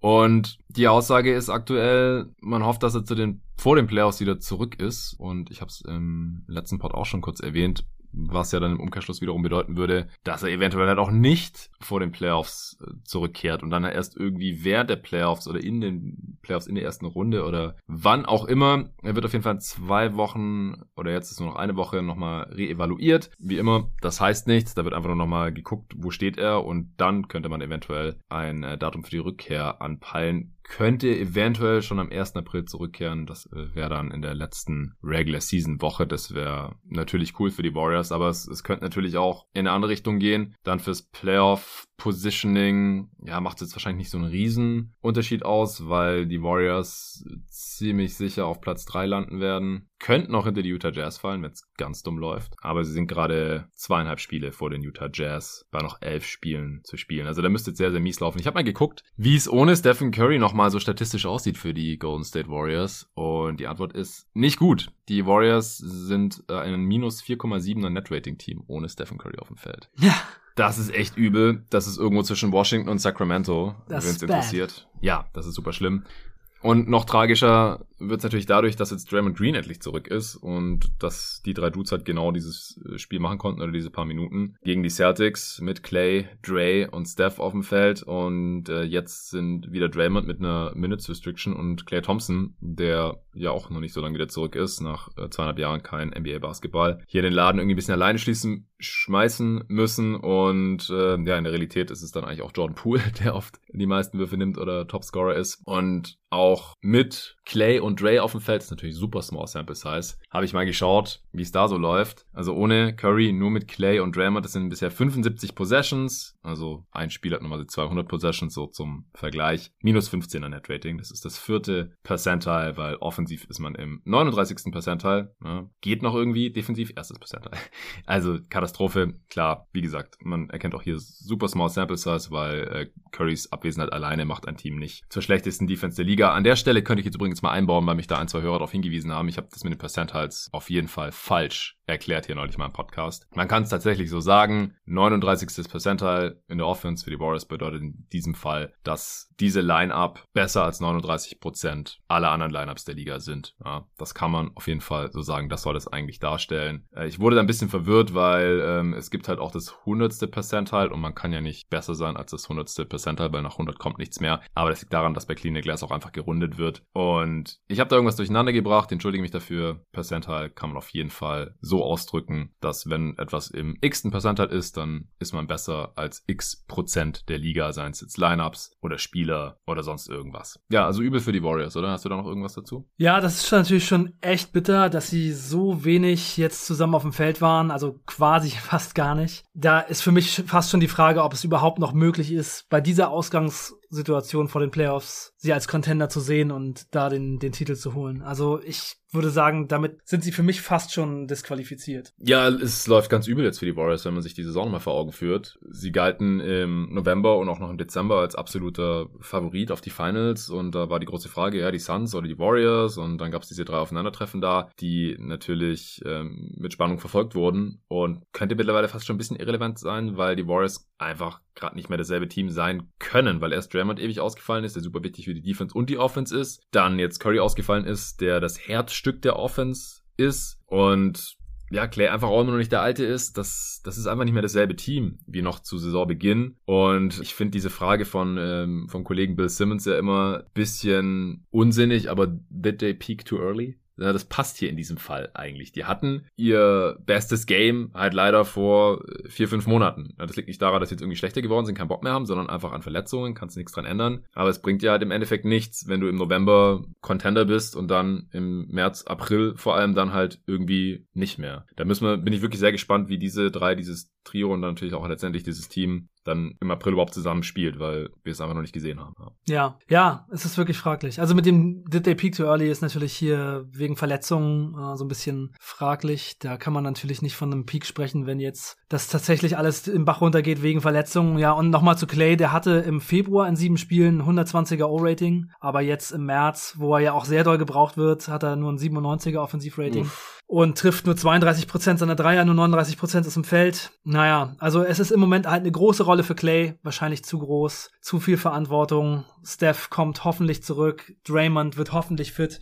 Und die Aussage ist aktuell, man hofft, dass er zu den vor den Playoffs wieder zurück ist. Und ich habe es im letzten Pod auch schon kurz erwähnt was ja dann im Umkehrschluss wiederum bedeuten würde, dass er eventuell halt auch nicht vor den Playoffs äh, zurückkehrt und dann erst irgendwie während der Playoffs oder in den Playoffs in der ersten Runde oder wann auch immer. Er wird auf jeden Fall zwei Wochen oder jetzt ist nur noch eine Woche nochmal reevaluiert. Wie immer, das heißt nichts, da wird einfach nur nochmal geguckt, wo steht er und dann könnte man eventuell ein äh, Datum für die Rückkehr anpeilen könnte eventuell schon am 1. April zurückkehren. Das äh, wäre dann in der letzten Regular Season Woche. Das wäre natürlich cool für die Warriors, aber es, es könnte natürlich auch in eine andere Richtung gehen. Dann fürs Playoff Positioning, ja, macht jetzt wahrscheinlich nicht so einen riesen Unterschied aus, weil die Warriors ziemlich sicher auf Platz 3 landen werden. Könnten auch hinter die Utah Jazz fallen, wenn es ganz dumm läuft. Aber sie sind gerade zweieinhalb Spiele vor den Utah Jazz, bei noch elf Spielen zu spielen. Also da müsste jetzt sehr, sehr mies laufen. Ich habe mal geguckt, wie es ohne Stephen Curry nochmal so statistisch aussieht für die Golden State Warriors. Und die Antwort ist nicht gut. Die Warriors sind äh, ein minus 4,7er Net-Rating-Team ohne Stephen Curry auf dem Feld. Ja. Das ist echt übel. Das ist irgendwo zwischen Washington und Sacramento, wenn es interessiert. Ja, das ist super schlimm. Und noch tragischer wird es natürlich dadurch, dass jetzt Draymond Green endlich zurück ist und dass die drei Dudes halt genau dieses äh, Spiel machen konnten oder diese paar Minuten gegen die Celtics mit Clay, Dre und Steph auf dem Feld. Und äh, jetzt sind wieder Draymond mit einer Minutes Restriction und Clay Thompson, der ja auch noch nicht so lange wieder zurück ist, nach äh, zweieinhalb Jahren kein NBA Basketball, hier den Laden irgendwie ein bisschen alleine schließen, schmeißen müssen und äh, ja, in der Realität ist es dann eigentlich auch Jordan Poole, der oft die meisten Würfe nimmt oder Topscorer ist und auch mit Clay und Dre auf dem Feld, ist natürlich super small sample size, habe ich mal geschaut, wie es da so läuft. Also ohne Curry, nur mit Clay und Draymond, das sind bisher 75 Possessions, also ein Spiel hat nochmal 200 Possessions, so zum Vergleich. Minus 15er Net Rating, das ist das vierte Percentile, weil offensiv ist man im 39. Percentile, ne? geht noch irgendwie, defensiv erstes Percentile. Also Katastrophe, klar, wie gesagt, man erkennt auch hier super small sample size, weil äh, Currys Abwesenheit alleine macht ein Team nicht zur schlechtesten Defense der Liga. An der Stelle könnte ich jetzt übrigens mal einbauen, weil mich da ein, zwei Hörer darauf hingewiesen haben. Ich habe das mit den Percentiles auf jeden Fall falsch erklärt hier neulich mal im Podcast. Man kann es tatsächlich so sagen, 39. Percentile in der Offense für die Warriors bedeutet in diesem Fall, dass diese Line-Up besser als 39 Prozent aller anderen Line-Ups der Liga sind. Ja, das kann man auf jeden Fall so sagen, das soll es eigentlich darstellen. Äh, ich wurde da ein bisschen verwirrt, weil ähm, es gibt halt auch das 100. Percentile und man kann ja nicht besser sein als das 100. Percentile, weil nach 100 kommt nichts mehr. Aber das liegt daran, dass bei Clean Glass auch einfach gerundet wird. Und ich habe da irgendwas durcheinander gebracht, entschuldige mich dafür. Percentile kann man auf jeden Fall so ausdrücken, dass wenn etwas im x-ten Percentile ist, dann ist man besser als x Prozent der Liga, seien es jetzt Lineups oder Spieler oder sonst irgendwas. Ja, also übel für die Warriors, oder? Hast du da noch irgendwas dazu? Ja, das ist natürlich schon echt bitter, dass sie so wenig jetzt zusammen auf dem Feld waren, also quasi fast gar nicht. Da ist für mich fast schon die Frage, ob es überhaupt noch möglich ist, bei dieser Ausgangs Situation vor den Playoffs, sie als Contender zu sehen und da den, den Titel zu holen. Also ich würde sagen, damit sind sie für mich fast schon disqualifiziert. Ja, es läuft ganz übel jetzt für die Warriors, wenn man sich die Saison mal vor Augen führt. Sie galten im November und auch noch im Dezember als absoluter Favorit auf die Finals und da war die große Frage, ja, die Suns oder die Warriors und dann gab es diese drei Aufeinandertreffen da, die natürlich ähm, mit Spannung verfolgt wurden und könnte mittlerweile fast schon ein bisschen irrelevant sein, weil die Warriors einfach gerade nicht mehr dasselbe Team sein können, weil erst Draymond ewig ausgefallen ist, der super wichtig für die Defense und die Offense ist. Dann jetzt Curry ausgefallen ist, der das Herzstück der Offense ist. Und ja, Clay einfach auch immer noch nicht der Alte ist, das, das ist einfach nicht mehr dasselbe Team wie noch zu Saisonbeginn. Und ich finde diese Frage von ähm, vom Kollegen Bill Simmons ja immer bisschen unsinnig, aber did they peak too early? Ja, das passt hier in diesem Fall eigentlich. Die hatten ihr bestes Game halt leider vor äh, vier, fünf Monaten. Ja, das liegt nicht daran, dass sie jetzt irgendwie schlechter geworden sind, keinen Bock mehr haben, sondern einfach an Verletzungen, kannst nichts dran ändern. Aber es bringt ja halt im Endeffekt nichts, wenn du im November Contender bist und dann im März, April vor allem dann halt irgendwie nicht mehr. Da müssen wir, bin ich wirklich sehr gespannt, wie diese drei, dieses Trio und dann natürlich auch letztendlich dieses Team dann im April überhaupt zusammen spielt, weil wir es einfach noch nicht gesehen haben. Ja, ja, es ist wirklich fraglich. Also mit dem Did They Peak Too Early ist natürlich hier wegen Verletzungen äh, so ein bisschen fraglich. Da kann man natürlich nicht von einem Peak sprechen, wenn jetzt das tatsächlich alles im Bach runtergeht wegen Verletzungen. Ja, und nochmal zu Clay, der hatte im Februar in sieben Spielen 120er O-Rating, aber jetzt im März, wo er ja auch sehr doll gebraucht wird, hat er nur ein 97er Offensivrating. Uff und trifft nur 32 Prozent seiner Dreier, nur 39 Prozent aus dem Feld. Naja, also es ist im Moment halt eine große Rolle für Clay, wahrscheinlich zu groß, zu viel Verantwortung. Steph kommt hoffentlich zurück, Draymond wird hoffentlich fit.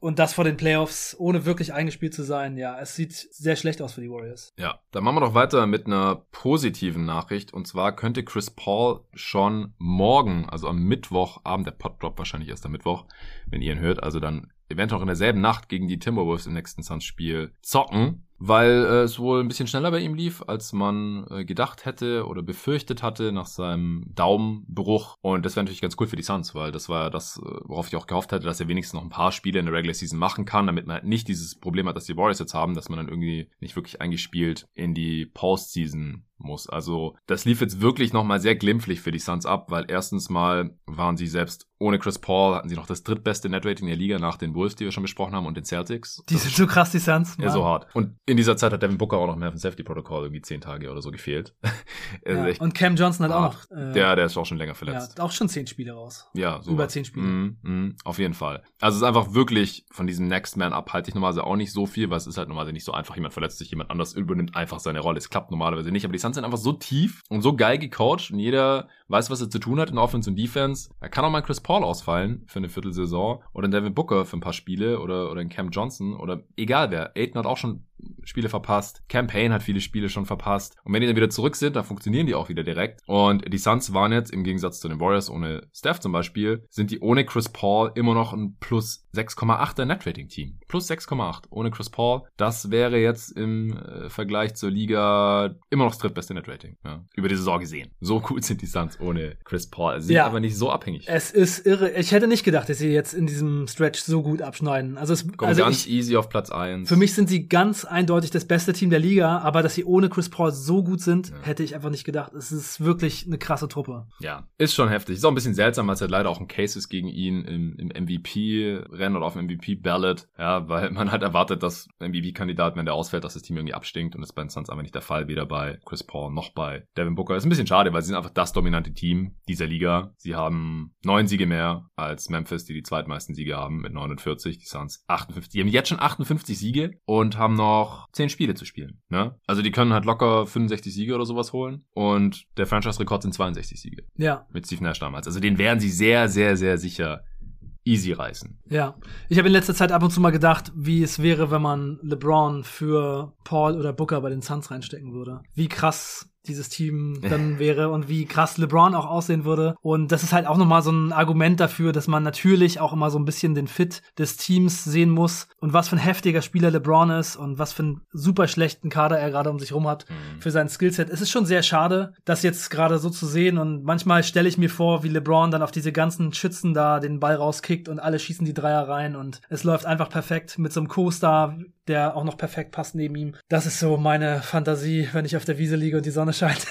Und das vor den Playoffs, ohne wirklich eingespielt zu sein, ja, es sieht sehr schlecht aus für die Warriors. Ja, dann machen wir doch weiter mit einer positiven Nachricht. Und zwar könnte Chris Paul schon morgen, also am Mittwochabend, der Poddrop wahrscheinlich erst am Mittwoch, wenn ihr ihn hört, also dann eventuell auch in derselben Nacht gegen die Timberwolves im nächsten Suns-Spiel zocken weil äh, es wohl ein bisschen schneller bei ihm lief, als man äh, gedacht hätte oder befürchtet hatte nach seinem Daumenbruch. Und das wäre natürlich ganz cool für die Suns, weil das war ja das, äh, worauf ich auch gehofft hätte, dass er wenigstens noch ein paar Spiele in der Regular Season machen kann, damit man halt nicht dieses Problem hat, das die Warriors jetzt haben, dass man dann irgendwie nicht wirklich eingespielt in die Postseason muss. Also das lief jetzt wirklich nochmal sehr glimpflich für die Suns ab, weil erstens mal waren sie selbst ohne Chris Paul, hatten sie noch das drittbeste Netrating der Liga nach den Wolves, die wir schon besprochen haben, und den Celtics. Die sind so krass, die Suns. Ja, so hart. Und in dieser Zeit hat Devin Booker auch noch mehr auf dem Safety Protocol irgendwie zehn Tage oder so gefehlt. ja. Und Cam Johnson hat hart. auch noch. Äh, der, der ist auch schon länger verletzt. Ja, auch schon zehn Spiele raus. Ja, so. Über zehn Spiele. Mm, mm, auf jeden Fall. Also es ist einfach wirklich von diesem Next Man up halte ich normalerweise auch nicht so viel, weil es ist halt normalerweise nicht so einfach. Jemand verletzt sich, jemand anders übernimmt einfach seine Rolle. Es klappt normalerweise nicht. Aber die Suns sind einfach so tief und so geil gecoacht und jeder weiß, was er zu tun hat in Offense und Defense. Er kann auch mal Chris Paul ausfallen für eine Viertelsaison oder ein Devin Booker für ein paar Spiele oder, oder ein Cam Johnson oder egal wer. Aiden hat auch schon Spiele verpasst. Campaign hat viele Spiele schon verpasst. Und wenn die dann wieder zurück sind, dann funktionieren die auch wieder direkt. Und die Suns waren jetzt im Gegensatz zu den Warriors ohne Steph zum Beispiel, sind die ohne Chris Paul immer noch ein plus 6,8er Netrating-Team. Plus 6,8 ohne Chris Paul. Das wäre jetzt im äh, Vergleich zur Liga immer noch das drittbeste Netrating. Ja, über die Saison gesehen. So gut sind die Suns ohne Chris Paul. Sie sind ja, aber nicht so abhängig. Es ist irre. Ich hätte nicht gedacht, dass sie jetzt in diesem Stretch so gut abschneiden. Also es kommt also ganz ich, easy auf Platz 1. Für mich sind sie ganz eindeutig das beste Team der Liga, aber dass sie ohne Chris Paul so gut sind, ja. hätte ich einfach nicht gedacht. Es ist wirklich eine krasse Truppe. Ja, ist schon heftig. Ist auch ein bisschen seltsam, weil es halt leider auch ein Case ist gegen ihn im, im MVP-Rennen oder auf dem MVP-Ballot. Ja, weil man halt erwartet, dass MVP-Kandidat, wenn der ausfällt, dass das Team irgendwie abstinkt und das ist bei den Suns einfach nicht der Fall, weder bei Chris Paul noch bei Devin Booker. Ist ein bisschen schade, weil sie sind einfach das dominante Team dieser Liga. Sie haben neun Siege mehr als Memphis, die die zweitmeisten Siege haben mit 49. Die Suns 58. Die haben jetzt schon 58 Siege und haben noch 10 Spiele zu spielen. Ne? Also die können halt locker 65 Siege oder sowas holen und der Franchise-Rekord sind 62 Siege. Ja. Mit Steve Nash damals. Also den werden sie sehr, sehr, sehr sicher easy reißen. Ja, ich habe in letzter Zeit ab und zu mal gedacht, wie es wäre, wenn man LeBron für Paul oder Booker bei den Suns reinstecken würde. Wie krass dieses Team dann wäre und wie krass LeBron auch aussehen würde. Und das ist halt auch nochmal so ein Argument dafür, dass man natürlich auch immer so ein bisschen den Fit des Teams sehen muss und was für ein heftiger Spieler LeBron ist und was für einen super schlechten Kader er gerade um sich rum hat mhm. für sein Skillset. Es ist schon sehr schade, das jetzt gerade so zu sehen und manchmal stelle ich mir vor, wie LeBron dann auf diese ganzen Schützen da den Ball rauskickt und alle schießen die Dreier rein und es läuft einfach perfekt mit so einem Co-Star, der auch noch perfekt passt neben ihm. Das ist so meine Fantasie, wenn ich auf der Wiese liege und die Sonne scheint.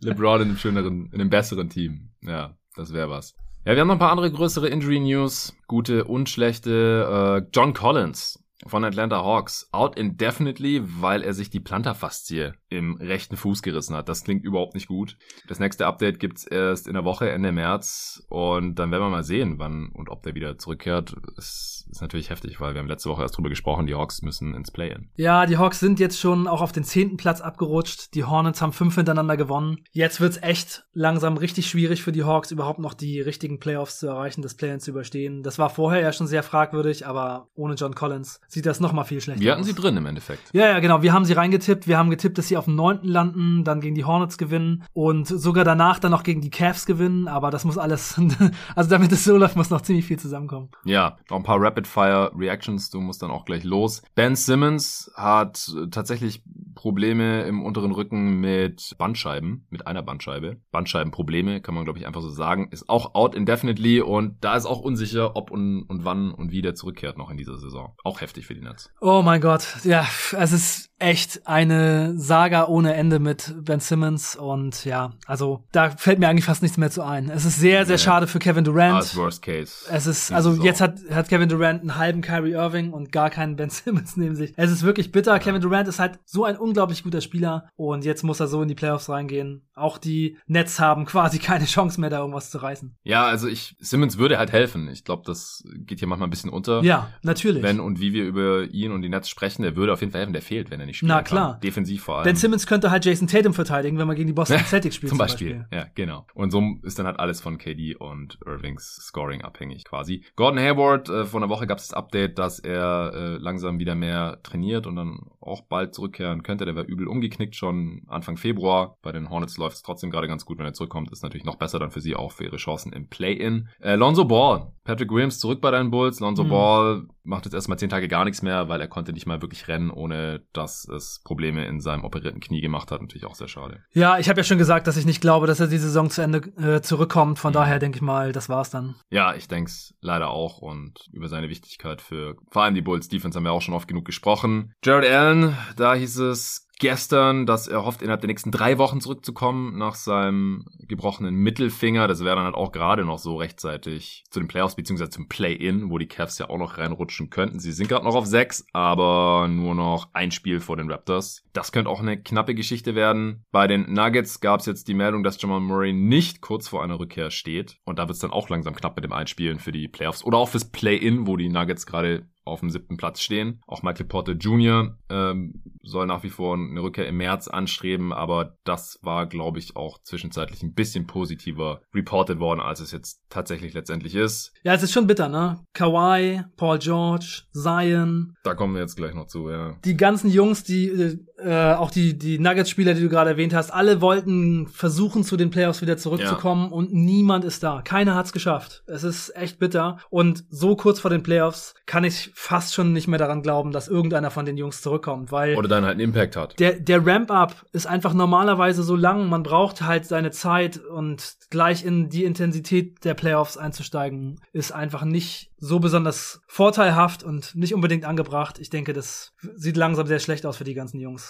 LeBron in einem schöneren, in einem besseren Team. Ja, das wäre was. Ja, wir haben noch ein paar andere größere Injury News. Gute und schlechte. Äh, John Collins von Atlanta Hawks out indefinitely, weil er sich die Plantarfaszie im rechten Fuß gerissen hat. Das klingt überhaupt nicht gut. Das nächste Update gibt's erst in der Woche, Ende März. Und dann werden wir mal sehen, wann und ob der wieder zurückkehrt. Es ist natürlich heftig, weil wir haben letzte Woche erst drüber gesprochen, die Hawks müssen ins Play-In. Ja, die Hawks sind jetzt schon auch auf den zehnten Platz abgerutscht. Die Hornets haben fünf hintereinander gewonnen. Jetzt wird's echt langsam richtig schwierig für die Hawks, überhaupt noch die richtigen Playoffs zu erreichen, das Play-In zu überstehen. Das war vorher ja schon sehr fragwürdig, aber ohne John Collins sieht das noch mal viel schlechter aus. Wir hatten sie drin im Endeffekt. Ja, ja, genau. Wir haben sie reingetippt. Wir haben getippt, dass sie auf dem neunten landen, dann gegen die Hornets gewinnen und sogar danach dann noch gegen die Cavs gewinnen. Aber das muss alles, also damit es so läuft, muss noch ziemlich viel zusammenkommen. Ja, noch ein paar Rapid-Fire-Reactions. Du musst dann auch gleich los. Ben Simmons hat tatsächlich Probleme im unteren Rücken mit Bandscheiben, mit einer Bandscheibe. Bandscheibenprobleme, kann man glaube ich einfach so sagen. Ist auch out indefinitely und da ist auch unsicher, ob und, und wann und wie der zurückkehrt noch in dieser Saison. Auch heftig für die Nets. Oh mein Gott, ja, es ist echt eine Saga ohne Ende mit Ben Simmons und ja, also da fällt mir eigentlich fast nichts mehr zu ein. Es ist sehr, sehr Nee. schade für Kevin Durant. Als Worst Case. Es ist, also Saison. jetzt hat, hat Kevin Durant einen halben Kyrie Irving und gar keinen Ben Simmons neben sich. Es ist wirklich bitter. Kevin Durant ist halt so ein unglaublich guter Spieler und jetzt muss er so in die Playoffs reingehen. Auch die Nets haben quasi keine Chance mehr, da irgendwas zu reißen. Ja, also ich, Simmons würde halt helfen. Ich glaube, das geht hier manchmal ein bisschen unter. Ja, natürlich. Wenn und wie wir über ihn und die Nets sprechen, der würde auf jeden Fall helfen, der fehlt, wenn er nicht spielt. Na klar. Defensiv vor allem. ben Simmons könnte halt Jason Tatum verteidigen, wenn man gegen die Boston Celtics spielt. Zum Beispiel. Ja, genau. Und so ist dann halt alles von KD und Irvings Scoring abhängig quasi. Gordon Hayward, äh, vor einer Woche gab es das Update, dass er äh, langsam wieder mehr trainiert und dann auch bald zurückkehren könnte. Der war übel umgeknickt schon Anfang Februar. Bei den Hornets läuft es trotzdem gerade ganz gut, wenn er zurückkommt. Ist natürlich noch besser dann für sie auch für ihre Chancen im Play-In. Äh, Lonzo Ball. Patrick Williams zurück bei deinen Bulls. Lonzo Mhm. Ball macht jetzt erstmal zehn Tage gar nichts mehr, weil er konnte nicht mal wirklich rennen, ohne dass es Probleme in seinem operierten Knie gemacht hat. Natürlich auch sehr schade. Ja, ich habe ja schon gesagt, dass ich nicht glaube, dass er die Saison zu Ende äh, zurückkommt. Von Mhm. daher denke ich mal, das war's dann. Ja, ich denk's leider auch und über seine Wichtigkeit für vor allem die Bulls Defense haben wir auch schon oft genug gesprochen. Jared Allen, da hieß es gestern, dass er hofft, innerhalb der nächsten drei Wochen zurückzukommen nach seinem gebrochenen Mittelfinger. Das wäre dann halt auch gerade noch so rechtzeitig zu den Playoffs beziehungsweise zum Play-In, wo die Cavs ja auch noch reinrutschen könnten. Sie sind gerade noch auf sechs, aber nur noch ein Spiel vor den Raptors. Das könnte auch eine knappe Geschichte werden. Bei den Nuggets gab es jetzt die Meldung, dass Jamal Murray nicht kurz vor einer Rückkehr steht. Und da wird es dann auch langsam knapp mit dem Einspielen für die Playoffs oder auch fürs Play-In, wo die Nuggets gerade auf dem siebten Platz stehen. Auch Michael Porter Jr. Ähm, soll nach wie vor eine Rückkehr im März anstreben, aber das war, glaube ich, auch zwischenzeitlich ein bisschen positiver reported worden, als es jetzt tatsächlich letztendlich ist. Ja, es ist schon bitter, ne? Kawhi, Paul George, Zion, Da kommen wir jetzt gleich noch zu, ja. die ganzen Jungs, die äh, auch die die Nuggets-Spieler, die du gerade erwähnt hast, alle wollten versuchen, zu den Playoffs wieder zurückzukommen und niemand ist da. Keiner hat's geschafft. Es ist echt bitter und so kurz vor den Playoffs kann ich fast schon nicht mehr daran glauben, dass irgendeiner von den Jungs zurückkommt, weil Oder dann halt einen Impact hat. der, der Ramp-up ist einfach normalerweise so lang. Man braucht halt seine Zeit und gleich in die Intensität der Playoffs einzusteigen, ist einfach nicht so besonders vorteilhaft und nicht unbedingt angebracht. Ich denke, das sieht langsam sehr schlecht aus für die ganzen Jungs.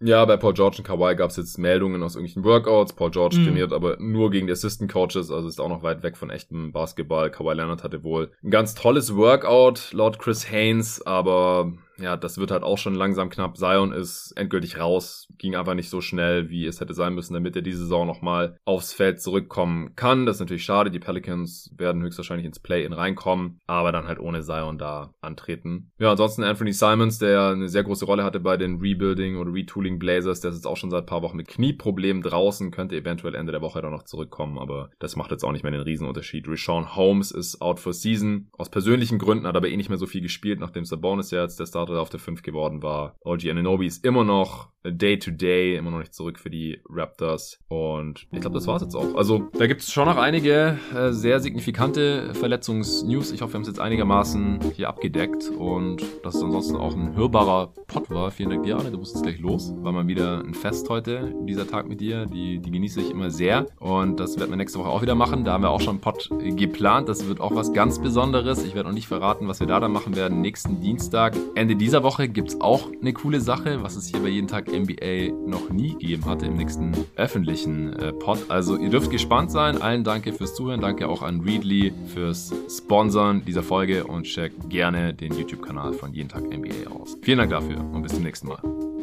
Ja, bei Paul George und Kawhi gab es jetzt Meldungen aus irgendwelchen Workouts. Paul George Mhm. trainiert aber nur gegen die Assistant Coaches, also ist auch noch weit weg von echtem Basketball. Kawhi Leonard hatte wohl ein ganz tolles Workout laut Chris Haynes, aber ja, das wird halt auch schon langsam knapp. Zion ist endgültig raus, ging einfach nicht so schnell, wie es hätte sein müssen, damit er diese Saison nochmal aufs Feld zurückkommen kann. Das ist natürlich schade. Die Pelicans werden höchstwahrscheinlich ins Play-In reinkommen, aber dann halt ohne Zion da antreten. Ja, ansonsten Anthony Simons, der eine sehr große Rolle hatte bei den Rebuilding oder Retooling Blazers, der ist jetzt auch schon seit ein paar Wochen mit Knieproblemen draußen, könnte eventuell Ende der Woche dann noch zurückkommen, aber das macht jetzt auch nicht mehr den Riesenunterschied. Rashawn Holmes ist out for season. Aus persönlichen Gründen hat aber eh nicht mehr so viel gespielt, nachdem Sabonis ja jetzt der Starter auf der 5 geworden war. OG Ananobi ist immer noch Day to Day, immer noch nicht zurück für die Raptors. Und ich glaube, das war's jetzt auch. Also, da gibt es schon noch einige äh, sehr signifikante Verletzungsnews. Ich hoffe, wir haben es jetzt einigermaßen hier abgedeckt und dass es ansonsten auch ein hörbarer Pod war. Vielen Dank dir, Arne. Du musst jetzt gleich los. War mal wieder ein Fest heute, dieser Tag mit dir. Die, die genieße ich immer sehr. Und das werden wir nächste Woche auch wieder machen. Da haben wir auch schon einen Pod geplant. Das wird auch was ganz Besonderes. Ich werde noch nicht verraten, was wir da dann machen werden. Nächsten Dienstag, Ende dieser Woche, gibt es auch eine coole Sache, was es hier bei jeden Tag NBA noch nie gegeben hatte im nächsten öffentlichen äh, Pod. Also ihr dürft gespannt sein. Allen danke fürs Zuhören. Danke auch an Readly fürs Sponsoren dieser Folge und checkt gerne den YouTube-Kanal von jeden Tag NBA aus. Vielen Dank dafür und bis zum nächsten Mal.